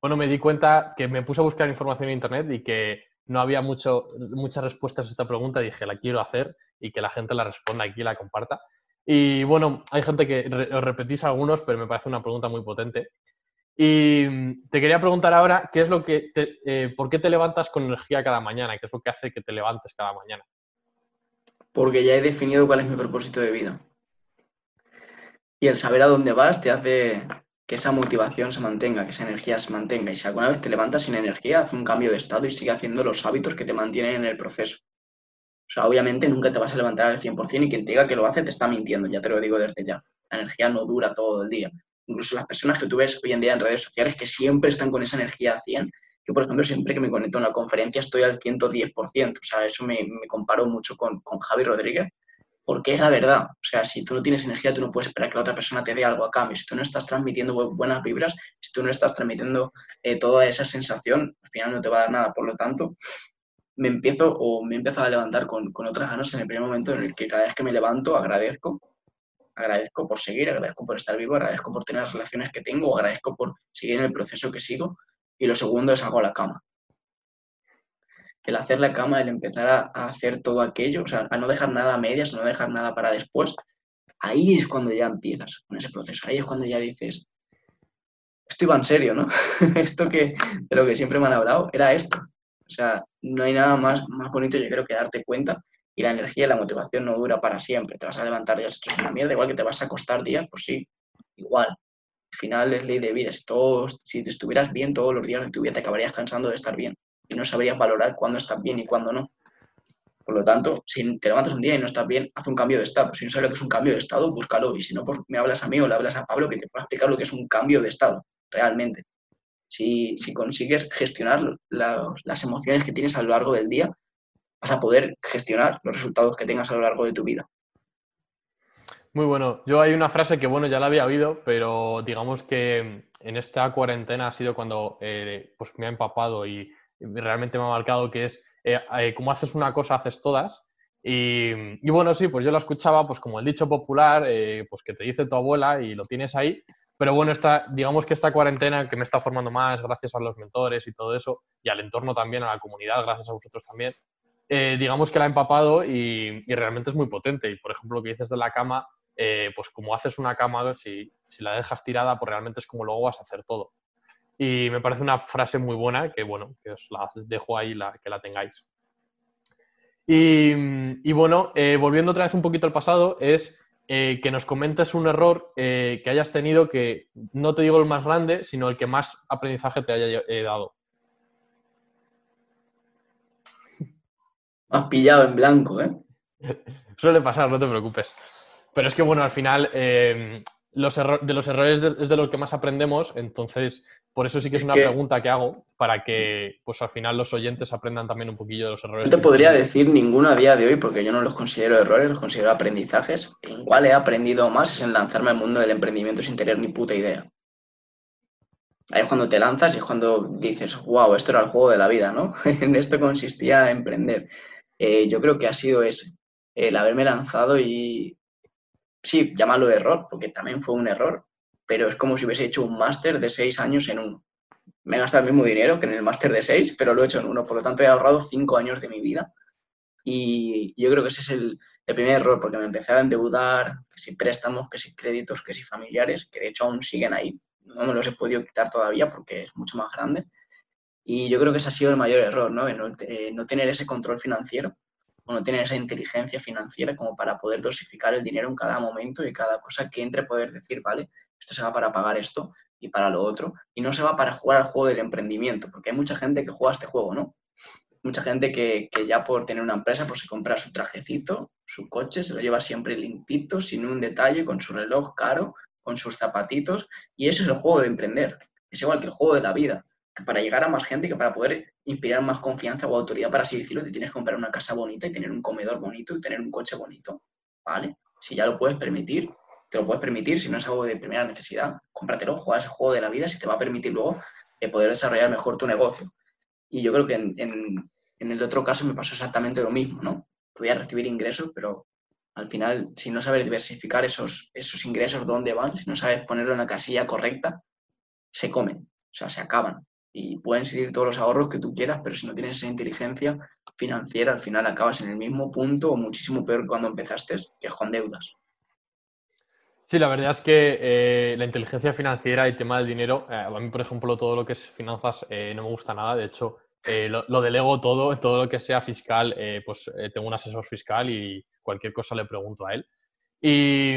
bueno, me di cuenta que me puse a buscar información en Internet y que no había mucho, muchas respuestas a esta pregunta. Dije, la quiero hacer y que la gente la responda aquí y la comparta. Y bueno, hay gente que os repetís algunos, pero me parece una pregunta muy potente. Y mm, te quería preguntar ahora, ¿qué es lo que eh, ¿por qué te levantas con energía cada mañana? ¿Qué es lo que hace que te levantes cada mañana? Porque ya he definido cuál es mi propósito de vida. Y el saber a dónde vas te hace que esa motivación se mantenga, que esa energía se mantenga. Y si alguna vez te levantas sin energía, haz un cambio de estado y sigue haciendo los hábitos que te mantienen en el proceso. O sea, obviamente nunca te vas a levantar al 100% y quien te diga que lo hace te está mintiendo, ya te lo digo desde ya. La energía no dura todo el día. Incluso las personas que tú ves hoy en día en redes sociales que siempre están con esa energía a 100, yo por ejemplo siempre que me conecto a una conferencia estoy al 110%, o sea, eso me, me comparo mucho con, con Javi Rodríguez, porque es la verdad. O sea, si tú no tienes energía, tú no puedes esperar que la otra persona te dé algo a cambio. Si tú no estás transmitiendo buenas vibras, si tú no estás transmitiendo eh, toda esa sensación, al final no te va a dar nada. Por lo tanto, me empiezo o me he empezado a levantar con, con otras ganas en el primer momento en el que cada vez que me levanto agradezco. Agradezco por seguir, agradezco por estar vivo, agradezco por tener las relaciones que tengo, agradezco por seguir en el proceso que sigo. Y lo segundo es hago la cama el hacer la cama, el empezar a, hacer todo aquello, o sea, a no dejar nada a medias, a no dejar nada para después, ahí es cuando ya empiezas con ese proceso, ahí es cuando ya dices, esto iba en serio, ¿no? [LAUGHS] esto que de lo que siempre me han hablado era esto. O sea, no hay nada más, más bonito, yo creo, que darte cuenta y la energía y la motivación no dura para siempre. Te vas a levantar días hechos una mierda, igual que te vas a acostar días, pues sí, igual. Al final es ley de vida. Si, si estuvieras bien todos los días de tu vida, te acabarías cansando de estar bien y no sabrías valorar cuándo estás bien y cuándo no. Por lo tanto, si te levantas un día y no estás bien, haz un cambio de estado. Si no sabes lo que es un cambio de estado, búscalo. Y si no, pues me hablas a mí o le hablas a Pablo que te pueda explicar lo que es un cambio de estado, realmente. Si consigues gestionar las emociones que tienes a lo largo del día, vas a poder gestionar los resultados que tengas a lo largo de tu vida. Muy bueno. Yo hay una frase que, bueno, ya la había oído, pero digamos que en esta cuarentena ha sido cuando eh, pues me ha empapado y realmente me ha marcado, que es eh, eh, como haces una cosa, haces todas. Y, bueno, sí, pues yo lo escuchaba, pues como el dicho popular, eh, pues que te dice tu abuela y lo tienes ahí. Pero bueno, esta, digamos que esta cuarentena que me está formando más gracias a los mentores y todo eso, y al entorno también, a la comunidad, gracias a vosotros también, digamos que la ha empapado y, realmente es muy potente. Y por ejemplo, lo que dices de la cama, pues como haces una cama, si, si la dejas tirada, pues realmente es como luego vas a hacer todo. Y me parece una frase muy buena que, bueno, que os la dejo ahí la, que la tengáis. Y, bueno, eh, volviendo otra vez un poquito al pasado, es eh, que nos comentes un error eh, que hayas tenido que, no te digo el más grande, sino el que más aprendizaje te haya dado. Has pillado en blanco, ¿eh? [LAUGHS] Suele pasar, no te preocupes. Pero es que, bueno, al final, los de los errores es de lo que más aprendemos, entonces por eso sí que es, una pregunta que hago para que pues al final los oyentes aprendan también un poquillo de los errores. No te podría decir ninguno a día de hoy porque yo no los considero errores, los considero aprendizajes. En cuál he aprendido más es en lanzarme al mundo del emprendimiento sin tener ni puta idea. Ahí es cuando te lanzas y es cuando dices, wow, esto era el juego de la vida, ¿no? [LAUGHS] en esto consistía emprender. Eh, yo creo que ha sido ese, el haberme lanzado y, sí, llámalo error, porque también fue un error, pero es como si hubiese hecho un máster de seis años en uno. Me he gastado el mismo dinero que en el máster de seis, pero lo he hecho en uno. Por lo tanto, he ahorrado cinco años de mi vida. Y yo creo que ese es el, primer error, porque me empecé a endeudar, que si préstamos, que si créditos, que si familiares, que de hecho aún siguen ahí. No me los he podido quitar todavía porque es mucho más grande. Y yo creo que ese ha sido el mayor error, ¿no? no, no tener ese control financiero o no tener esa inteligencia financiera como para poder dosificar el dinero en cada momento y cada cosa que entre poder decir, vale, esto se va para pagar esto y para lo otro, y no se va para jugar al juego del emprendimiento, porque hay mucha gente que juega este juego, ¿no? Mucha gente que, ya por tener una empresa pues se compra su trajecito, su coche, se lo lleva siempre limpito, sin un detalle, con su reloj caro, con sus zapatitos, y eso es el juego de emprender. Es igual que el juego de la vida, que para llegar a más gente, que para poder inspirar más confianza o autoridad, para así decirlo, te tienes que comprar una casa bonita y tener un comedor bonito y tener un coche bonito, ¿vale? Si ya lo puedes permitir, te lo puedes permitir, si no es algo de primera necesidad, cómpratelo, juega ese juego de la vida si te va a permitir luego eh, poder desarrollar mejor tu negocio. Y yo creo que en, el otro caso me pasó exactamente lo mismo, ¿no? podías recibir ingresos, pero al final, si no sabes diversificar esos, esos ingresos, dónde van, si no sabes ponerlo en la casilla correcta, se comen, o sea, se acaban. Y pueden existir todos los ahorros que tú quieras, pero si no tienes esa inteligencia financiera, al final acabas en el mismo punto o muchísimo peor que cuando empezaste, que es con deudas. Sí, la verdad es que eh, la inteligencia financiera y el tema del dinero, eh, a mí, por ejemplo, todo lo que es finanzas eh, no me gusta nada. De hecho, lo, delego todo, todo lo que sea fiscal, pues tengo un asesor fiscal y cualquier cosa le pregunto a él. Y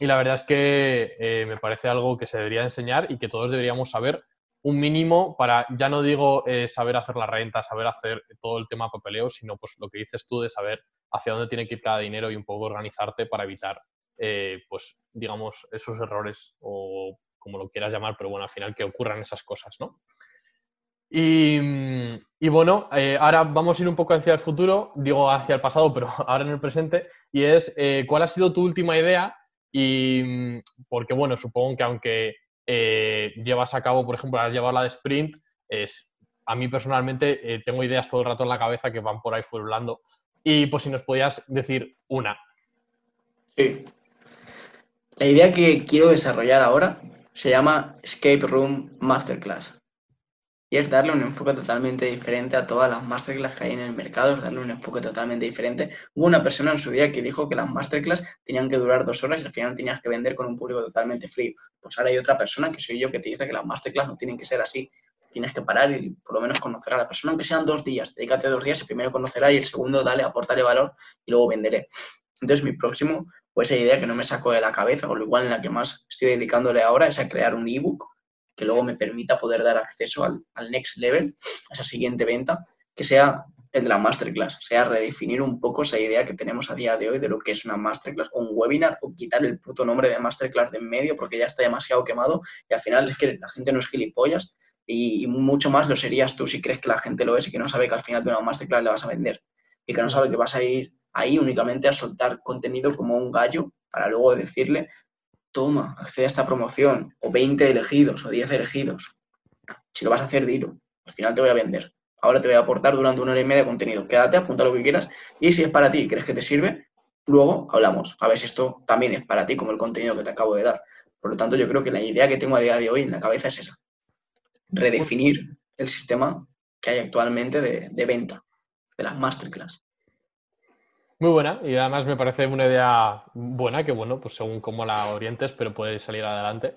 la verdad es que me parece algo que se debería enseñar y que todos deberíamos saber un mínimo para, ya no digo saber hacer la renta, saber hacer todo el tema papeleo, sino pues lo que dices tú de saber hacia dónde tiene que ir cada dinero y un poco organizarte para evitar eh, pues digamos, esos errores o como lo quieras llamar, pero bueno, al final que ocurran esas cosas, ¿no? Y, bueno, eh, ahora vamos a ir un poco hacia el futuro, digo hacia el pasado, pero [LAUGHS] ahora en el presente, y es eh, cuál ha sido tu última idea y porque bueno, supongo que aunque llevas a cabo, por ejemplo, has llevado la de sprint, es, a mí personalmente tengo ideas todo el rato en la cabeza que van por ahí furulando y pues si nos podías decir una. Sí, la idea que quiero desarrollar ahora se llama Escape Room Masterclass. Y es darle un enfoque totalmente diferente a todas las masterclass que hay en el mercado, darle un enfoque totalmente diferente. Hubo una persona en su día que dijo que las masterclass tenían que durar dos horas y al final tenías que vender con un público totalmente frío. Pues ahora hay otra persona que soy yo que te dice que las masterclass no tienen que ser así. Tienes que parar y por lo menos conocer a la persona, aunque sean dos días. Dedícate dos días, el primero conocerá y el segundo dale, aportarle valor y luego venderé. Entonces mi próximo o esa idea que no me saco de la cabeza, o lo igual en la que más estoy dedicándole ahora es a crear un ebook que luego me permita poder dar acceso al, next level, a esa siguiente venta, que sea el de la masterclass, sea redefinir un poco esa idea que tenemos a día de hoy de lo que es una masterclass o un webinar o quitar el puto nombre de masterclass de en medio porque ya está demasiado quemado y al final es que la gente no es gilipollas y, y mucho más lo serías tú si crees que la gente lo es y que no sabe que al final de una masterclass le vas a vender y que no sabe que vas a ir ahí únicamente a soltar contenido como un gallo para luego decirle, toma, accede a esta promoción, o 20 elegidos, o 10 elegidos. Si lo vas a hacer, dilo. Al final te voy a vender. Ahora te voy a aportar durante una hora y media de contenido. Quédate, apunta lo que quieras. Y si es para ti, crees que te sirve, luego hablamos. A ver si esto también es para ti, como el contenido que te acabo de dar. Por lo tanto, yo creo que la idea que tengo a día de hoy en la cabeza es esa. Redefinir el sistema que hay actualmente de, de venta, de las masterclass. Muy buena y además me parece una idea buena que, bueno, pues según cómo la orientes, pero puede salir adelante.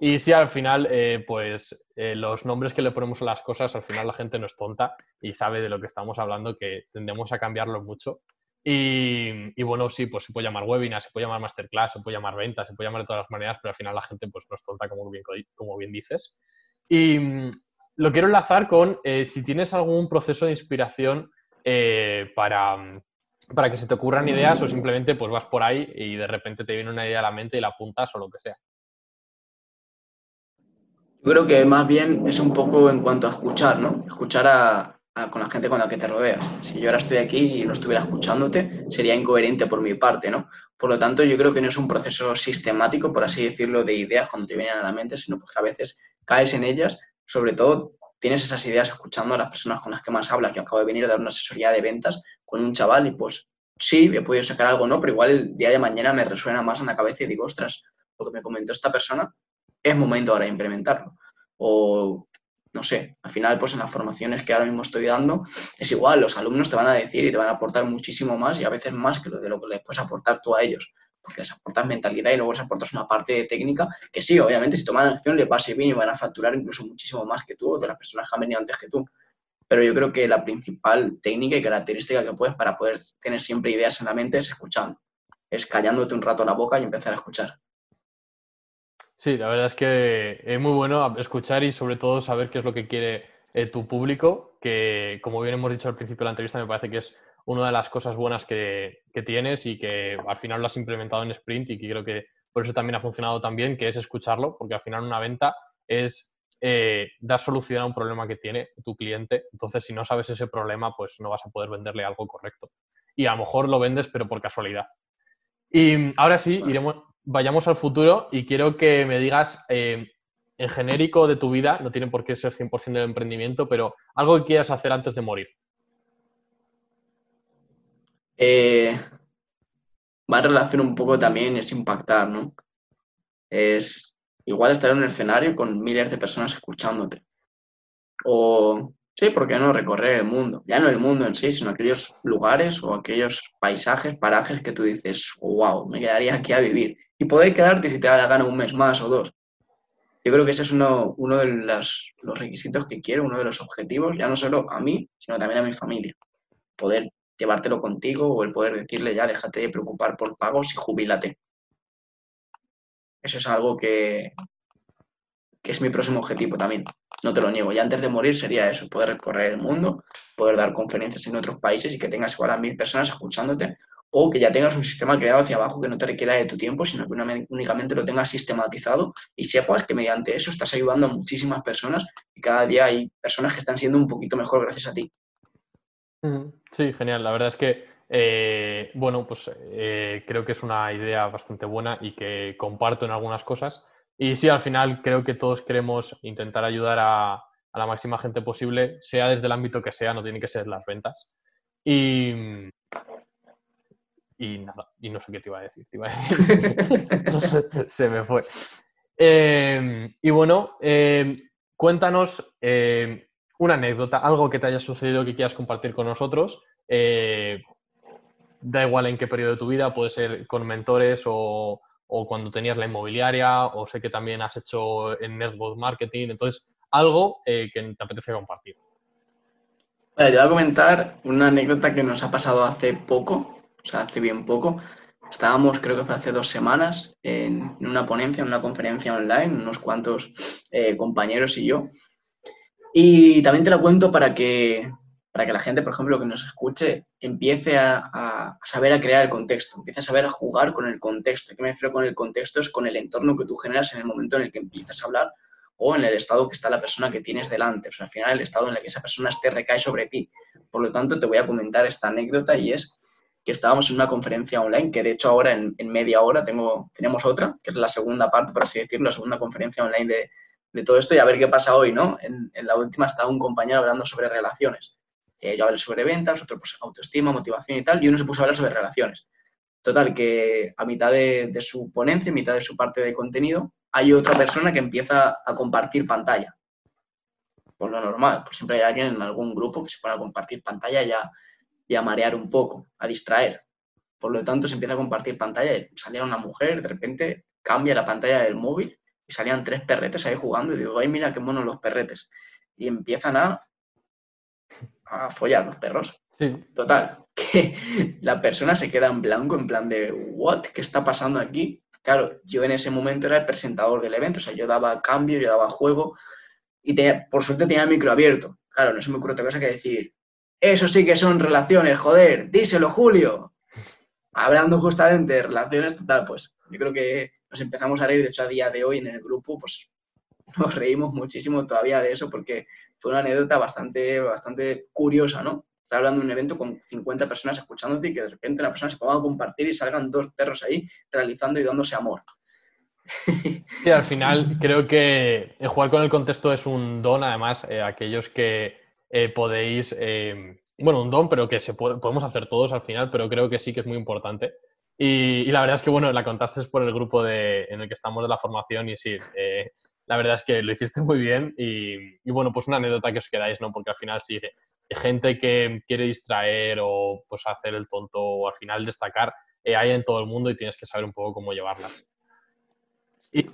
Y sí, al final, eh, pues eh, los nombres que le ponemos a las cosas, al final la gente no es tonta y sabe de lo que estamos hablando, que tendemos a cambiarlo mucho. Y, bueno, sí, pues se puede llamar webinar, se puede llamar masterclass, se puede llamar venta, se puede llamar de todas las maneras, pero al final la gente pues no es tonta, como bien, como bien dices. Y mm, lo quiero enlazar con eh, si tienes algún proceso de inspiración para para que se te ocurran ideas o simplemente pues vas por ahí y de repente te viene una idea a la mente y la apuntas o lo que sea. Yo creo que más bien es un poco en cuanto a escuchar, ¿no? Escuchar a, con la gente con la que te rodeas. Si yo ahora estoy aquí y no estuviera escuchándote, sería incoherente por mi parte, ¿no? Por lo tanto, yo creo que no es un proceso sistemático, por así decirlo, de ideas cuando te vienen a la mente, sino porque a veces caes en ellas, sobre todo tienes esas ideas escuchando a las personas con las que más hablas, que acabo de venir a dar una asesoría de ventas con un chaval y pues sí, he podido sacar algo, ¿no? Pero igual el día de mañana me resuena más en la cabeza y digo, ostras, lo que me comentó esta persona es momento ahora de implementarlo. O, no sé, al final, pues en las formaciones que ahora mismo estoy dando, es igual, los alumnos te van a decir y te van a aportar muchísimo más y a veces más que lo de lo que les puedes aportar tú a ellos. Porque les aportas mentalidad y luego les aportas una parte técnica que sí, obviamente, si toman acción les va a y van a facturar incluso muchísimo más que tú o de las personas que han venido antes que tú pero yo creo que la principal técnica y característica que puedes para poder tener siempre ideas en la mente es escuchando, es callándote un rato la boca y empezar a escuchar. Sí, la verdad es que es muy bueno escuchar y sobre todo saber qué es lo que quiere eh, tu público, que como bien hemos dicho al principio de la entrevista, me parece que es una de las cosas buenas que, que tienes y que al final lo has implementado en Sprint y que creo que por eso también ha funcionado tan bien, que es escucharlo, porque al final una venta es eh, dar solución a un problema que tiene tu cliente. Entonces, si no sabes ese problema, pues no vas a poder venderle algo correcto. Y a lo mejor lo vendes, pero por casualidad. Y ahora sí, iremos, vayamos al futuro y quiero que me digas eh, en genérico de tu vida, no tiene por qué ser 100% del emprendimiento, pero algo que quieras hacer antes de morir. Eh, va en relación un poco también, es impactar, ¿no? Es igual estar en un escenario con miles de personas escuchándote. O, sí, ¿por qué no recorrer el mundo? Ya no el mundo en sí, sino aquellos lugares o aquellos paisajes, parajes que tú dices, wow, me quedaría aquí a vivir. Y poder quedarte si te da la gana un mes más o dos. Yo creo que ese es uno, uno de los requisitos que quiero, uno de los objetivos, ya no solo a mí, sino también a mi familia. Poder llevártelo contigo o el poder decirle ya déjate de preocupar por pagos y jubílate. Eso es algo que, que es mi próximo objetivo también. No te lo niego. Ya antes de morir sería eso, poder recorrer el mundo, poder dar conferencias en otros países y que tengas igual a mil personas escuchándote o que ya tengas un sistema creado hacia abajo que no te requiera de tu tiempo, sino que únicamente lo tengas sistematizado y sepas que mediante eso estás ayudando a muchísimas personas y cada día hay personas que están siendo un poquito mejor gracias a ti. Sí, genial. La verdad es que, eh, bueno, pues eh, creo que es una idea bastante buena y que comparto en algunas cosas. Y sí, al final creo que todos queremos intentar ayudar a, la máxima gente posible, sea desde el ámbito que sea, no tiene que ser las ventas. Y, nada, y no sé qué te iba a decir, [LAUGHS] se me fue. Eh, y bueno, cuéntanos una anécdota, algo que te haya sucedido que quieras compartir con nosotros. Da igual en qué periodo de tu vida, puede ser con mentores o, cuando tenías la inmobiliaria, o sé que también has hecho en Network Marketing. Entonces, algo eh, que te apetece compartir. yo voy a comentar una anécdota que nos ha pasado hace poco, o sea, hace bien poco. Estábamos, creo que fue hace dos semanas, en, una ponencia, en una conferencia online, unos cuantos eh, compañeros y yo, y también te la cuento para que, para que la gente, por ejemplo, que nos escuche, empiece a, saber a crear el contexto, empiece a saber a jugar con el contexto. ¿Qué me refiero con el contexto? Es con el entorno que tú generas en el momento en el que empiezas a hablar o en el estado que está la persona que tienes delante. O sea, al final el estado en el que esa persona esté recae sobre ti. Por lo tanto, te voy a comentar esta anécdota y es que estábamos en una conferencia online, que de hecho ahora en, media hora tenemos otra, que es la segunda parte, por así decirlo, la segunda conferencia online de todo esto y a ver qué pasa hoy, ¿no? En, la última estaba un compañero hablando sobre relaciones. Eh, yo hablé sobre ventas, otro pues autoestima, motivación y tal, y uno se puso a hablar sobre relaciones. Total, que a mitad de, su ponencia, a mitad de su parte de contenido, hay otra persona que empieza a compartir pantalla. Por lo normal, pues siempre hay alguien en algún grupo que se pone a compartir pantalla y a, marear un poco, a distraer. Por lo tanto, se empieza a compartir pantalla y salía una mujer, de repente cambia la pantalla del móvil y salían tres perretes ahí jugando y digo, ay, mira qué monos los perretes. Y empiezan a, a follar los perros. Total, [LAUGHS] que la persona se queda en blanco, en plan de, ¿what? ¿Qué está pasando aquí? Claro, yo en ese momento era el presentador del evento, o sea, yo daba cambio, yo daba juego y por suerte tenía el micro abierto. Claro, no se me ocurre otra cosa que decir, eso sí que son relaciones, joder, díselo, Julio. Hablando justamente de relaciones, total, pues yo creo que nos empezamos a reír, de hecho a día de hoy en el grupo, pues [LAUGHS] nos reímos muchísimo todavía de eso porque fue una anécdota bastante, bastante curiosa, ¿no? Estar hablando de un evento con 50 personas escuchándote y que de repente una persona se ponga a compartir y salgan dos perros ahí realizando y dándose amor. [LAUGHS] Sí, al final creo que jugar con el contexto es un don, además, eh, aquellos que eh, podéis, eh, bueno, un don, pero que se podemos hacer todos al final, pero creo que sí que es muy importante. Y, la verdad es que, bueno, la contaste por el grupo de, en el que estamos de la formación y sí, eh, la verdad es que lo hiciste muy bien y, bueno, pues una anécdota que os quedáis, ¿no? Porque al final sí, gente que quiere distraer o pues hacer el tonto o al final destacar, eh, hay en todo el mundo y tienes que saber un poco cómo llevarlas. Y,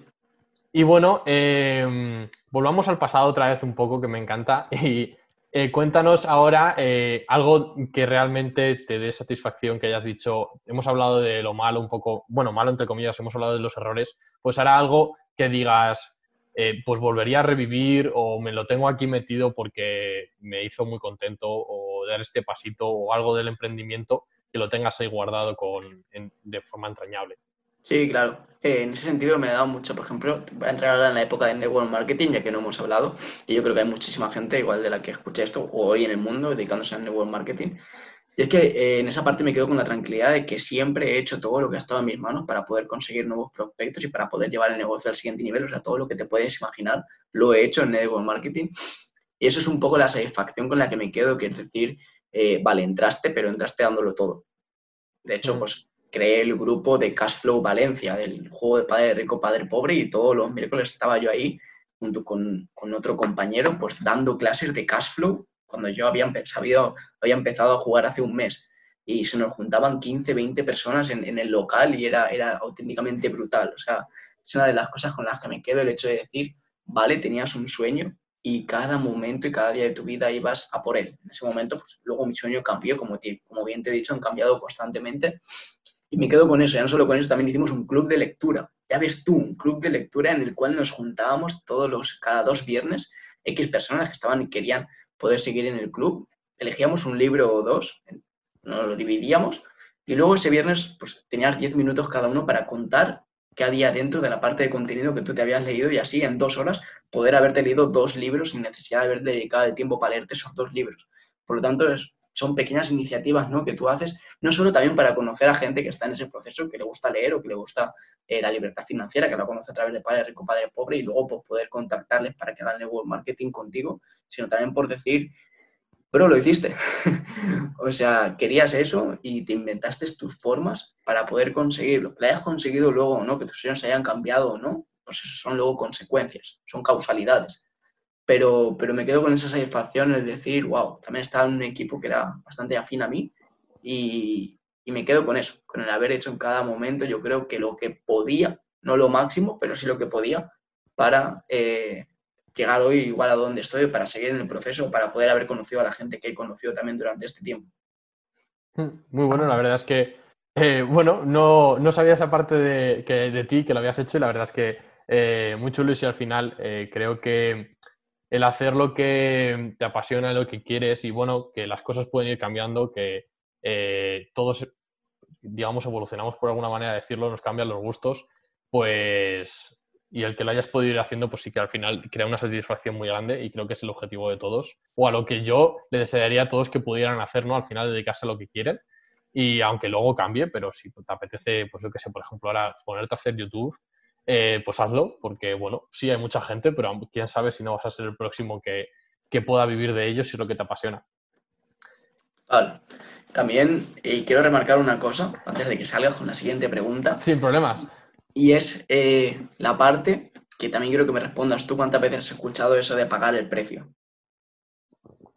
y bueno, eh, volvamos al pasado otra vez un poco, que me encanta. [LAUGHS] Y eh, cuéntanos ahora eh, algo que realmente te dé satisfacción, que hayas dicho, hemos hablado de lo malo un poco, bueno, malo entre comillas, hemos hablado de los errores, pues hará algo que digas, eh, pues volvería a revivir o me lo tengo aquí metido porque me hizo muy contento o dar este pasito o algo del emprendimiento que lo tengas ahí guardado con, de forma entrañable. Sí, claro. Eh, en ese sentido me ha dado mucho. Por ejemplo, voy a entrar ahora en la época de network marketing, ya que no hemos hablado, y yo creo que hay muchísima gente, igual de la que escucha esto, o hoy en el mundo, dedicándose al network marketing. Y es que eh, en esa parte me quedo con la tranquilidad de que siempre he hecho todo lo que ha estado en mis manos para poder conseguir nuevos prospectos y para poder llevar el negocio al siguiente nivel. O sea, todo lo que te puedes imaginar lo he hecho en network marketing. Y eso es un poco la satisfacción con la que me quedo, que es decir, eh, vale, entraste, pero entraste dándolo todo. De hecho, pues creé el grupo de Cashflow Valencia, del juego de Padre Rico, Padre Pobre, y todos los miércoles estaba yo ahí junto con, con otro compañero, pues dando clases de Cashflow cuando yo había, sabido, había empezado a jugar hace un mes. Y se nos juntaban 15, 20 personas en, en el local y era, era auténticamente brutal. O sea, es una de las cosas con las que me quedo el hecho de decir, vale, tenías un sueño y cada momento y cada día de tu vida ibas a por él. En ese momento, pues luego mi sueño cambió, como, como bien te he dicho, han cambiado constantemente. Y me quedo con eso, ya no solo con eso, también hicimos un club de lectura. Ya ves tú, un club de lectura en el cual nos juntábamos todos los, cada dos viernes, X personas que estaban y querían poder seguir en el club. Elegíamos un libro o dos, nos lo dividíamos y luego ese viernes pues tenías 10 minutos cada uno para contar qué había dentro de la parte de contenido que tú te habías leído y así en dos horas poder haberte leído dos libros sin necesidad de haber dedicado el tiempo para leerte esos dos libros. Por lo tanto, son pequeñas iniciativas ¿no? que tú haces, no solo también para conocer a gente que está en ese proceso, que le gusta leer o que le gusta eh, la libertad financiera, que la conoce a través de Padre Rico, Padre Pobre, y luego pues, poder contactarles para que hagan network marketing contigo, sino también por decir, pero lo hiciste. [LAUGHS] o sea, querías eso y te inventaste tus formas para poder conseguirlo. Que lo hayas conseguido luego no, que tus sueños se hayan cambiado o no, pues eso son luego consecuencias, son causalidades. Pero, pero me quedo con esa satisfacción, el decir, wow, también estaba en un equipo que era bastante afín a mí y, y me quedo con eso, con el haber hecho en cada momento, yo creo que lo que podía, no lo máximo, pero sí lo que podía para eh, llegar hoy igual a donde estoy, para seguir en el proceso, para poder haber conocido a la gente que he conocido también durante este tiempo. Mm, muy bueno, la verdad es que, eh, bueno, no, no, sabía esa parte de, que, de ti que lo habías hecho y la verdad es que eh, muy chulo y al final eh, creo que el hacer lo que te apasiona, lo que quieres y bueno, que las cosas pueden ir cambiando, que todos, digamos, evolucionamos por alguna manera de decirlo, nos cambian los gustos, pues y el que lo hayas podido ir haciendo, pues sí que al final crea una satisfacción muy grande y creo que es el objetivo de todos. O a lo que yo le desearía a todos que pudieran hacer, ¿no? Al final dedicarse a lo que quieren y aunque luego cambie, pero si te apetece, pues yo que sé, por ejemplo, ahora ponerte a hacer YouTube, eh, pues hazlo, porque bueno, sí hay mucha gente, pero quién sabe si no vas a ser el próximo que, que pueda vivir de ello si es lo que te apasiona. Vale. También eh, quiero remarcar una cosa antes de que salgas con la siguiente pregunta. Sin problemas. Y es eh, la parte que también quiero que me respondas tú cuántas veces has escuchado eso de pagar el precio.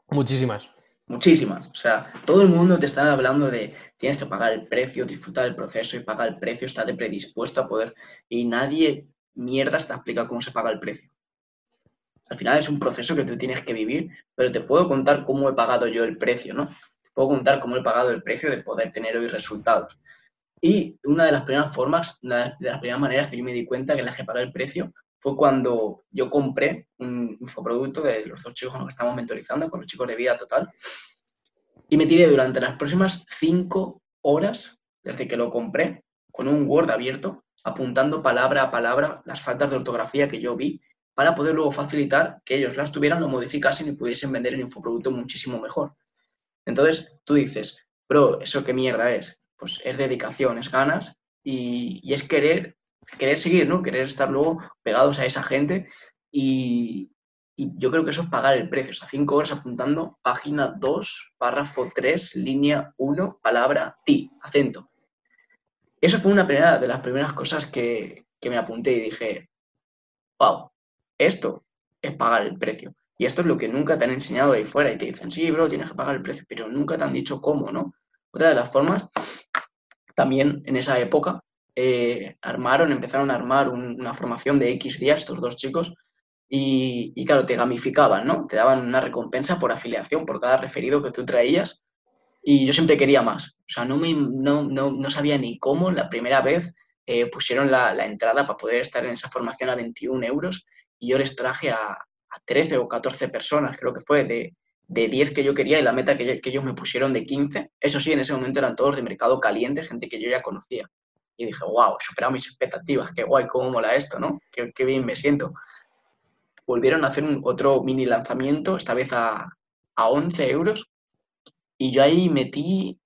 Muchísimas. Muchísimas. O sea, todo el mundo te está hablando de tienes que pagar el precio, disfrutar del proceso y pagar el precio, estate predispuesto a poder. Y nadie mierda te explica cómo se paga el precio. Al final es un proceso que tú tienes que vivir, pero te puedo contar cómo he pagado yo el precio, ¿no? Te puedo contar cómo he pagado el precio de poder tener hoy resultados. Y una de las primeras formas, una de las primeras maneras que yo me di cuenta que en la que pagué el precio fue cuando yo compré un infoproducto de los dos chicos con los que estamos mentorizando, con los chicos de vida total, y me tiré durante las próximas cinco horas desde que lo compré con un Word abierto, apuntando palabra a palabra las faltas de ortografía que yo vi para poder luego facilitar que ellos las tuvieran, lo modificasen y pudiesen vender el infoproducto muchísimo mejor. Entonces tú dices, pero ¿eso qué mierda es? pues es dedicación, es ganas y, es querer, querer seguir, ¿no? Querer estar luego pegados a esa gente y, yo creo que eso es pagar el precio. O sea, cinco horas apuntando, página 2, párrafo 3, línea 1, palabra ti, acento. Eso fue una primera, de las primeras cosas que, que me apunté y dije, wow, esto es pagar el precio. Y esto es lo que nunca te han enseñado ahí fuera y te dicen, sí, bro, tienes que pagar el precio, pero nunca te han dicho cómo, ¿no? Otra de las formas, también en esa época, eh, armaron, empezaron a armar una formación de X días, estos dos chicos, y, claro, te gamificaban, ¿no? Te daban una recompensa por afiliación, por cada referido que tú traías, y yo siempre quería más. O sea, no, me, no, no, sabía ni cómo la primera vez eh, pusieron la, entrada para poder estar en esa formación a 21 euros, y yo les traje a, a 13 o 14 personas, creo que fue, de, de 10 que yo quería y la meta que, ellos me pusieron de 15. Eso sí, en ese momento eran todos de mercado caliente, gente que yo ya conocía. Y dije, wow, superado mis expectativas, qué guay, cómo mola esto, ¿no? Qué, bien me siento. Volvieron a hacer un, otro mini lanzamiento, esta vez a, a 11 euros, y yo ahí metí,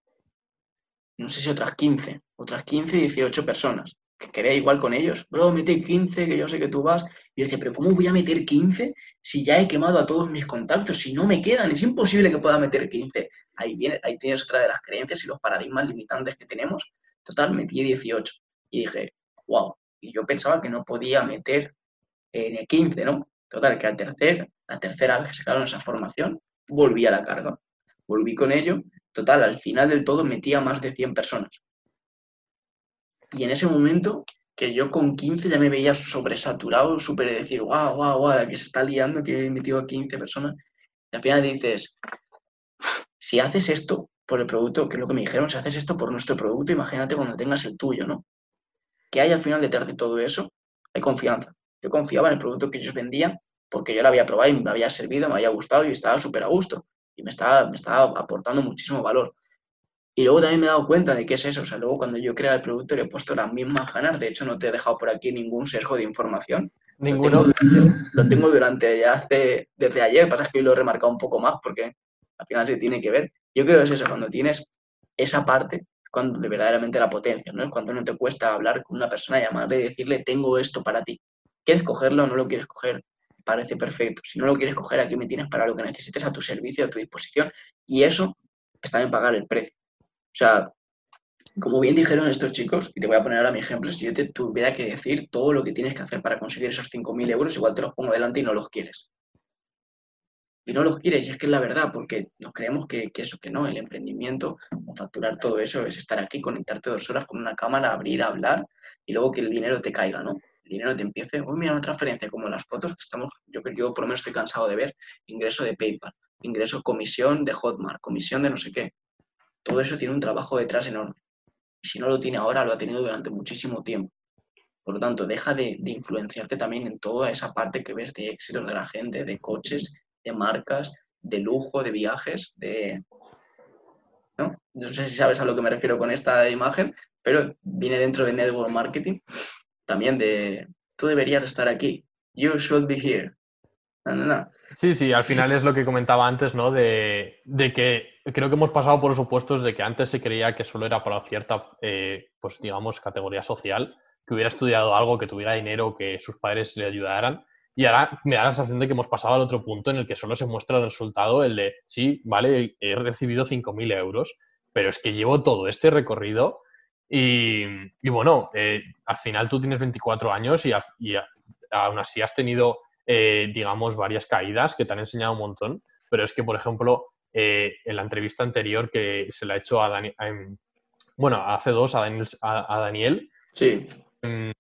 no sé si otras 15, otras 15, 18 personas. que quedé igual con ellos, bro, mete 15, que yo sé que tú vas. Y dice, pero ¿cómo voy a meter 15 si ya he quemado a todos mis contactos? Si no me quedan, es imposible que pueda meter 15. Ahí, viene, ahí tienes otra de las creencias y los paradigmas limitantes que tenemos. Total, metí 18. Y dije, wow. Y yo pensaba que no podía meter en el 15, ¿no? Total, que al tercer, la tercera vez que sacaron esa formación, volví a la carga. Volví con ello. Total, al final del todo metía más de 100 personas. Y en ese momento, que yo con 15 ya me veía sobresaturado, súper decir, guau, guau, la que se está liando, que he metido a 15 personas. Y al final dices, si haces esto por el producto, que es lo que me dijeron, si haces esto por nuestro producto, imagínate cuando tengas el tuyo, ¿no? Que hay al final detrás de todo eso, hay confianza. Yo confiaba en el producto que ellos vendían porque yo lo había probado y me había servido, me había gustado y estaba súper a gusto. Y me estaba, me estaba aportando muchísimo valor. Y luego también me he dado cuenta de qué es eso. O sea, luego cuando yo crea el producto le he puesto las mismas ganas. De hecho, no te he dejado por aquí ningún sesgo de información. Ninguno. Lo tengo durante, ya hace, desde ayer. Pasa que hoy lo he remarcado un poco más porque al final se tiene que ver. Yo creo que es eso, cuando tienes esa parte, cuando de verdaderamente la potencia, ¿no? Cuando no te cuesta hablar con una persona, llamarle y decirle, tengo esto para ti. ¿Quieres cogerlo o no lo quieres coger? Parece perfecto. Si no lo quieres coger, aquí me tienes para lo que necesites a tu servicio, a tu disposición. Y eso está en pagar el precio. O sea, como bien dijeron estos chicos, y te voy a poner ahora mi ejemplo, si yo te tuviera que decir todo lo que tienes que hacer para conseguir esos 5.000 euros, igual te los pongo delante y no los quieres. Y no los quieres, y es que es la verdad, porque nos creemos que, eso, que no, el emprendimiento o facturar todo eso es estar aquí, conectarte dos horas con una cámara, abrir, hablar, y luego que el dinero te caiga, ¿no? El dinero te empiece, uy, mira una transferencia, como las fotos que estamos, yo, yo por lo menos estoy cansado de ver, ingreso de PayPal, ingreso comisión de Hotmart, comisión de no sé qué todo eso tiene un trabajo detrás enorme. Si no lo tiene ahora, lo ha tenido durante muchísimo tiempo. Por lo tanto, deja de, influenciarte también en toda esa parte que ves de éxitos de la gente, de coches, de marcas, de lujo, de viajes, de... ¿no? no sé si sabes a lo que me refiero con esta imagen, pero viene dentro de Network Marketing, también de, tú deberías estar aquí, you should be here. Sí, sí, al final es lo que comentaba antes, ¿no? De, que creo que hemos pasado por los supuestos de que antes se creía que solo era para cierta, eh, pues digamos, categoría social, que hubiera estudiado algo, que tuviera dinero, que sus padres le ayudaran. Y ahora me da la sensación de que hemos pasado al otro punto en el que solo se muestra el resultado, el de, sí, vale, he recibido 5.000 euros, pero es que llevo todo este recorrido y, bueno, eh, al final tú tienes 24 años y, y aún así has tenido eh, digamos, varias caídas que te han enseñado un montón, pero es que, por ejemplo, eh, en la entrevista anterior que se la ha hecho a Daniel, bueno, hace dos a Daniel, a, Daniel sí. Mm,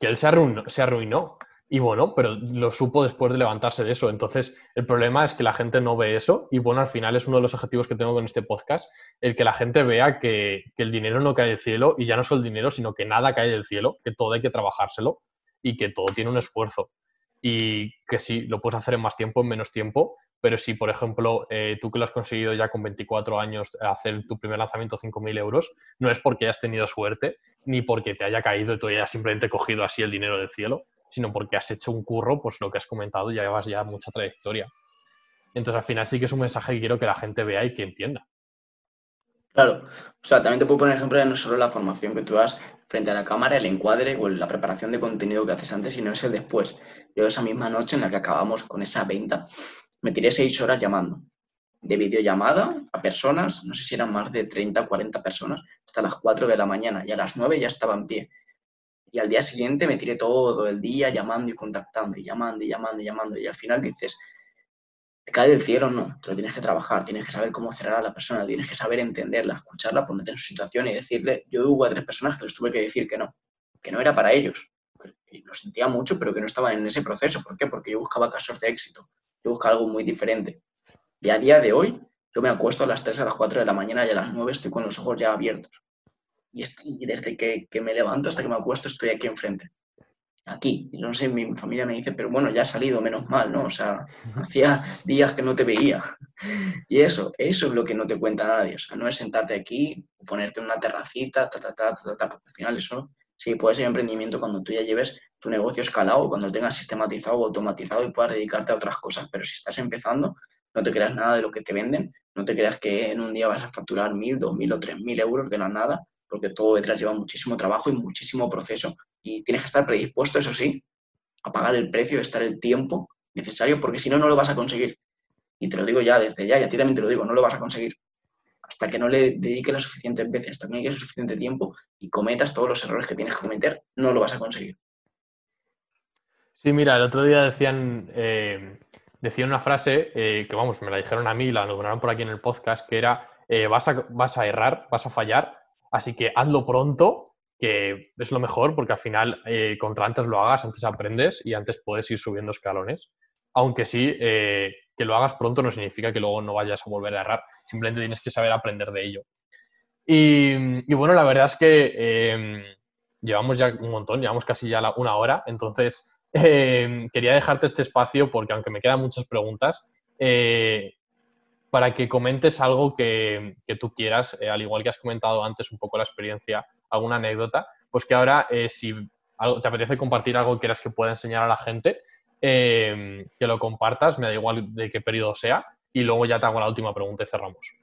que él se arruinó, se arruinó. Y bueno, pero lo supo después de levantarse de eso. Entonces, el problema es que la gente no ve eso. Y bueno, al final es uno de los objetivos que tengo con este podcast, el que la gente vea que, el dinero no cae del cielo y ya no solo el dinero, sino que nada cae del cielo, que todo hay que trabajárselo y que todo tiene un esfuerzo y que sí, lo puedes hacer en más tiempo, en menos tiempo, pero si, por ejemplo, eh, tú que lo has conseguido ya con 24 años hacer tu primer lanzamiento 5.000 euros, no es porque hayas tenido suerte, ni porque te haya caído y tú hayas simplemente cogido así el dinero del cielo, sino porque has hecho un curro, pues lo que has comentado, ya llevas ya mucha trayectoria. Entonces, al final sí que es un mensaje que quiero que la gente vea y que entienda. Claro, o sea, también te puedo poner ejemplo de no solo la formación que tú das frente a la cámara, el encuadre o la preparación de contenido que haces antes, sino ese después. Yo esa misma noche en la que acabamos con esa venta, me tiré seis horas llamando, de videollamada a personas, no sé si eran más de 30 o 40 personas, hasta las 4 de la mañana y a las 9 ya estaba en pie. Y al día siguiente me tiré todo el día llamando y contactando y llamando y llamando y llamando y al final dices, te cae del cielo, no, te lo tienes que trabajar, tienes que saber cómo cerrar a la persona, tienes que saber entenderla, escucharla, ponerte en su situación y decirle, yo hubo a tres personas que les tuve que decir que no, que no era para ellos, y lo sentía mucho, pero que no estaban en ese proceso. ¿Por qué? Porque yo buscaba casos de éxito, yo buscaba algo muy diferente. Y a día de hoy, yo me acuesto a las 3, a las 4 de la mañana y a las 9 estoy con los ojos ya abiertos. Y, desde que, que me levanto hasta que me acuesto estoy aquí enfrente aquí. no sé, mi familia me dice, pero bueno, ya ha salido, menos mal, ¿no? O sea, hacía días que no te veía. Y eso, eso es lo que no te cuenta nadie. O sea, no es sentarte aquí, ponerte en una terracita, ta, ta, ta, ta, ta, porque al final eso sí puede ser emprendimiento cuando tú ya lleves tu negocio escalado, cuando lo tengas sistematizado o automatizado y puedas dedicarte a otras cosas. Pero si estás empezando, no te creas nada de lo que te venden, no te creas que en un día vas a facturar mil, dos mil o tres mil euros de la nada, porque todo detrás lleva muchísimo trabajo y muchísimo proceso y tienes que estar predispuesto, eso sí, a pagar el precio, estar el tiempo necesario, porque si no, no lo vas a conseguir. Y te lo digo ya desde ya, y a ti también te lo digo, no lo vas a conseguir. Hasta que no le dediques las suficientes veces, hasta que no suficiente tiempo y cometas todos los errores que tienes que cometer, no lo vas a conseguir. Sí, mira, el otro día decían, eh, decían una frase eh, que, vamos, me la dijeron a mí, la nombraron por aquí en el podcast, que era, eh, vas, a, vas a errar, vas a fallar, así que hazlo pronto, que es lo mejor, porque al final, contra antes lo hagas, antes aprendes y antes puedes ir subiendo escalones. Aunque sí, que lo hagas pronto no significa que luego no vayas a volver a errar, simplemente tienes que saber aprender de ello. Y, bueno, la verdad es que llevamos ya un montón, llevamos casi ya una hora, entonces [LAUGHS] eh, quería dejarte este espacio porque aunque me quedan muchas preguntas, eh, para que comentes algo que, tú quieras, eh, al igual que has comentado antes un poco la experiencia, alguna anécdota, pues que ahora si te apetece compartir algo que quieras que pueda enseñar a la gente, que lo compartas, me da igual de qué periodo sea, y luego ya te hago la última pregunta y cerramos.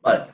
Vale.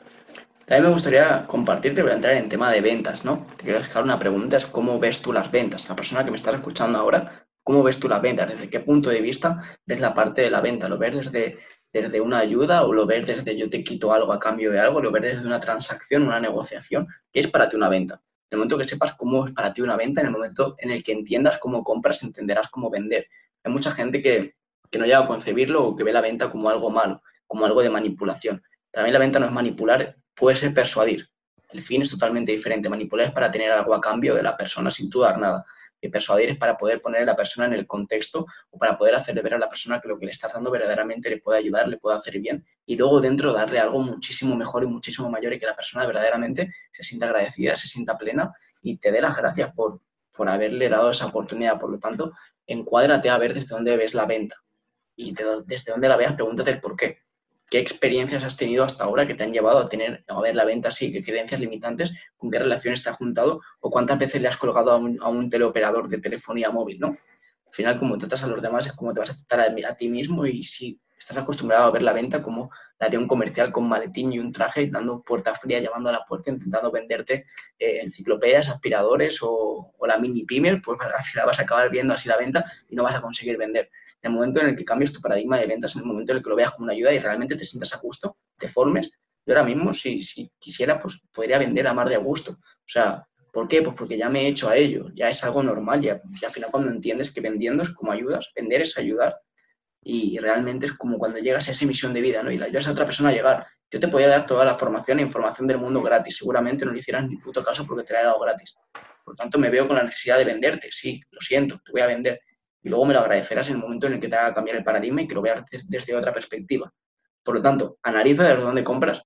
También me gustaría compartirte, voy a entrar en tema de ventas, ¿no? Te quiero dejar una pregunta, es cómo ves tú las ventas. La persona que me está escuchando ahora, ¿cómo ves tú las ventas? ¿Desde qué punto de vista ves la parte de la venta? ¿Lo ves desde, desde una ayuda o lo ves desde yo te quito algo a cambio de algo? ¿Lo ves desde una transacción, una negociación? ¿Qué es para ti una venta? En el momento que sepas cómo es para ti una venta, en el momento en el que entiendas cómo compras, entenderás cómo vender. Hay mucha gente que, que no llega a concebirlo o que ve la venta como algo malo, como algo de manipulación. Mí la venta no es manipular, puede ser persuadir. El fin es totalmente diferente. Manipular es para tener algo a cambio de la persona sin tú dar nada. Persuadir es para poder poner a la persona en el contexto o para poder hacerle ver a la persona que lo que le estás dando verdaderamente le puede ayudar, le puede hacer bien. Y luego dentro darle algo muchísimo mejor y muchísimo mayor y que la persona verdaderamente se sienta agradecida, se sienta plena y te dé las gracias por, por haberle dado esa oportunidad. Por lo tanto, encuádrate a ver desde dónde ves la venta. Y desde dónde la veas, pregúntate el por qué qué experiencias has tenido hasta ahora que te han llevado a tener, a ver la venta así, qué creencias limitantes, con qué relaciones te ha juntado o cuántas veces le has colgado a un, teleoperador de telefonía móvil, ¿no? Al final, como tratas a los demás es como te vas a tratar a, ti mismo y si estás acostumbrado a ver la venta como la de un comercial con maletín y un traje, dando puerta fría, llamando a la puerta, intentando venderte eh, enciclopedias, aspiradores o, la mini pimer, pues [LAUGHS] al final vas a acabar viendo así la venta y no vas a conseguir vender en el momento en el que cambies tu paradigma de ventas, en el momento en el que lo veas como una ayuda y realmente te sientas a gusto, te formes. Yo ahora mismo, si, si quisiera, pues podría vender a mar de a gusto. O sea, ¿por qué? Pues porque ya me he hecho a ello, ya es algo normal, ya, al final cuando entiendes que vendiendo es como ayudas, vender es ayudar y realmente es como cuando llegas a esa misión de vida, ¿no? Y la ayudas a otra persona a llegar. Yo te podía dar toda la formación e información del mundo gratis, seguramente no le hicieras ni puto caso porque te la he dado gratis. Por tanto, me veo con la necesidad de venderte, sí, lo siento, te voy a vender, y luego me lo agradecerás en el momento en el que te haga cambiar el paradigma y que lo veas desde otra perspectiva. Por lo tanto, analiza desde dónde compras,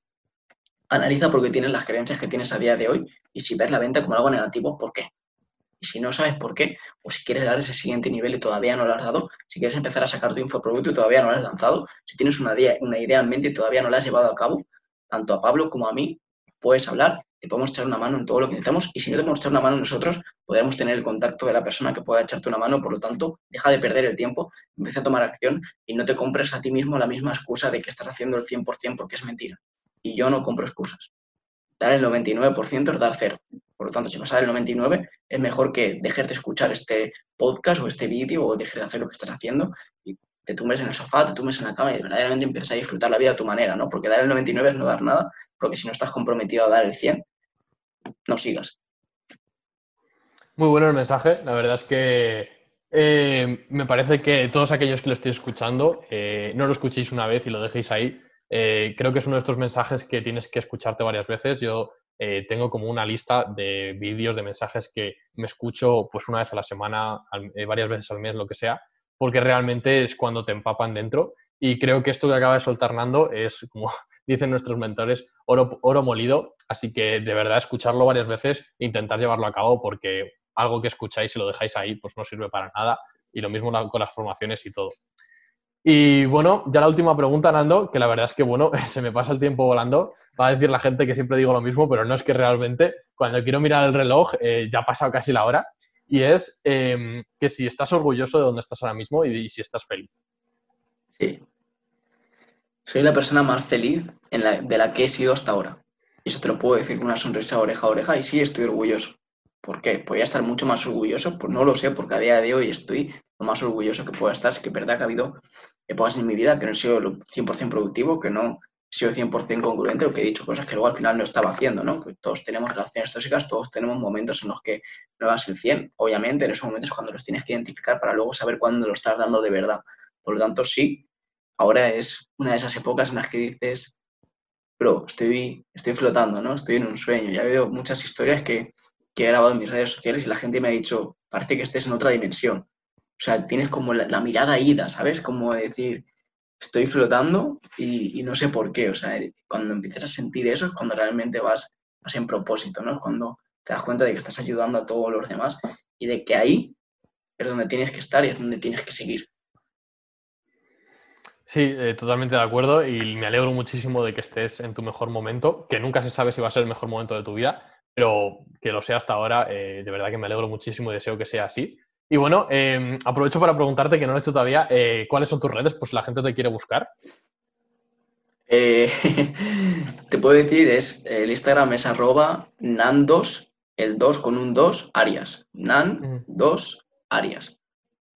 analiza por qué tienes las creencias que tienes a día de hoy y si ves la venta como algo negativo, ¿por qué? Si no sabes por qué, o si quieres dar ese siguiente nivel y todavía no lo has dado, si quieres empezar a sacar tu infoproducto y todavía no lo has lanzado, si tienes una idea, una idea en mente y todavía no la has llevado a cabo, tanto a Pablo como a mí, puedes hablar te podemos echar una mano en todo lo que necesitamos y si no te podemos echar una mano nosotros, podemos tener el contacto de la persona que pueda echarte una mano, por lo tanto, deja de perder el tiempo, empieza a tomar acción y no te compres a ti mismo la misma excusa de que estás haciendo el 100% porque es mentira. Y yo no compro excusas. Dar el 99% es dar cero. Por lo tanto, si vas a el 99, es mejor que dejes de escuchar este podcast o este vídeo o dejes de hacer lo que estás haciendo y te tumbes en el sofá, te tumbes en la cama y verdaderamente empieces a disfrutar la vida a tu manera, ¿no? Porque dar el 99 es no dar nada, porque si no estás comprometido a dar el 100, no sigas. Muy bueno el mensaje. La verdad es que eh, me parece que todos aquellos que lo estéis escuchando, eh, no lo escuchéis una vez y lo dejéis ahí. Eh, creo que es uno de estos mensajes que tienes que escucharte varias veces. Yo tengo como una lista de vídeos, de mensajes que me escucho pues una vez a la semana, varias veces al mes, lo que sea, porque realmente es cuando te empapan dentro. Y creo que esto que acaba de soltar Nando es, como [LAUGHS] dicen nuestros mentores, oro, oro molido Así que de verdad escucharlo varias veces e intentar llevarlo a cabo porque algo que escucháis y lo dejáis ahí pues no sirve para nada y lo mismo con las formaciones y todo. Y bueno, ya la última pregunta, Nando, que la verdad es que bueno, [LAUGHS] se me pasa el tiempo volando. Va a decir la gente que siempre digo lo mismo, pero no es que realmente cuando quiero mirar el reloj eh, ya ha pasado casi la hora. Y es em, que si estás orgulloso de dónde estás ahora mismo y, si estás feliz. Sí. Soy la persona más feliz de la que he sido hasta ahora Y eso te lo puedo decir con una sonrisa oreja a oreja y sí estoy orgulloso. ¿Por qué? ¿Podría estar mucho más orgulloso? Pues no lo sé, porque a día de hoy estoy lo más orgulloso que pueda estar. Es que verdad que ha habido épocas en mi vida que no he sido 100% productivo, que no he sido 100% congruente o que he dicho cosas que luego al final no estaba haciendo, ¿no? Todos tenemos relaciones tóxicas, todos tenemos momentos en los que no das el 100. Obviamente, en esos momentos cuando los tienes que identificar para luego saber cuándo lo estás dando de verdad. Por lo tanto, sí, ahora es una de esas épocas en las que dices, bro, estoy, estoy flotando, ¿no? Estoy en un sueño. Ya veo muchas historias que que he grabado en mis redes sociales y la gente me ha dicho, parece que estés en otra dimensión. O sea, tienes como la, mirada ida, ¿sabes? Como decir, estoy flotando y, no sé por qué. O sea, cuando empiezas a sentir eso es cuando realmente vas, vas en propósito, ¿no? Cuando te das cuenta de que estás ayudando a todos los demás y de que ahí es donde tienes que estar y es donde tienes que seguir. Sí, eh, totalmente de acuerdo y me alegro muchísimo de que estés en tu mejor momento, que nunca se sabe si va a ser el mejor momento de tu vida, pero que lo sea hasta ahora, eh, de verdad que me alegro muchísimo y deseo que sea así. Y bueno, em, aprovecho para preguntarte, que no lo he hecho todavía, eh, ¿cuáles son tus redes? Pues la gente te quiere buscar. Eh, [LAUGHS] te puedo decir, es el Instagram es arroba nan2, el 2 con un 2, Arias. Nan2 Arias.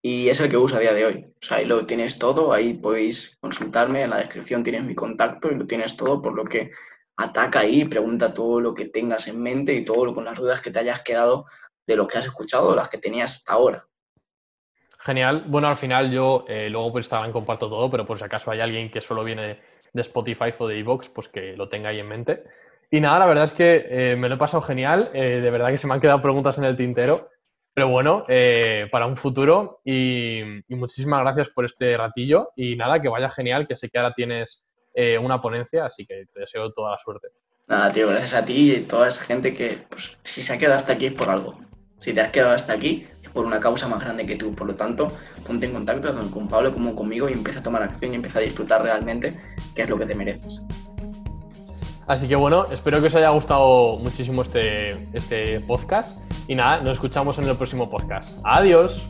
Y es el que uso a día de hoy. O sea, ahí lo tienes todo, ahí podéis consultarme, en la descripción tienes mi contacto y lo tienes todo, por lo que ataca ahí, pregunta todo lo que tengas en mente y todo lo con las dudas que te hayas quedado de lo que has escuchado las que tenías hasta ahora. Genial. Bueno, al final yo eh, luego por Instagram comparto todo, pero por si acaso hay alguien que solo viene de Spotify o de Evox, pues que lo tenga ahí en mente. Y nada, la verdad es que eh, me lo he pasado genial. Eh, de verdad que se me han quedado preguntas en el tintero. Pero bueno, para un futuro. Y, y, muchísimas gracias por este ratillo. Y nada, que vaya genial, que sé que ahora tienes una ponencia, así que te deseo toda la suerte. Nada, tío, gracias a ti y toda esa gente que, pues, si se ha quedado hasta aquí es por algo. Si te has quedado hasta aquí es por una causa más grande que tú. Por lo tanto, ponte en contacto tanto con Pablo como conmigo y empieza a tomar acción y empieza a disfrutar realmente qué es lo que te mereces. Así que bueno, espero que os haya gustado muchísimo este, este podcast. Y nada, nos escuchamos en el próximo podcast. Adiós.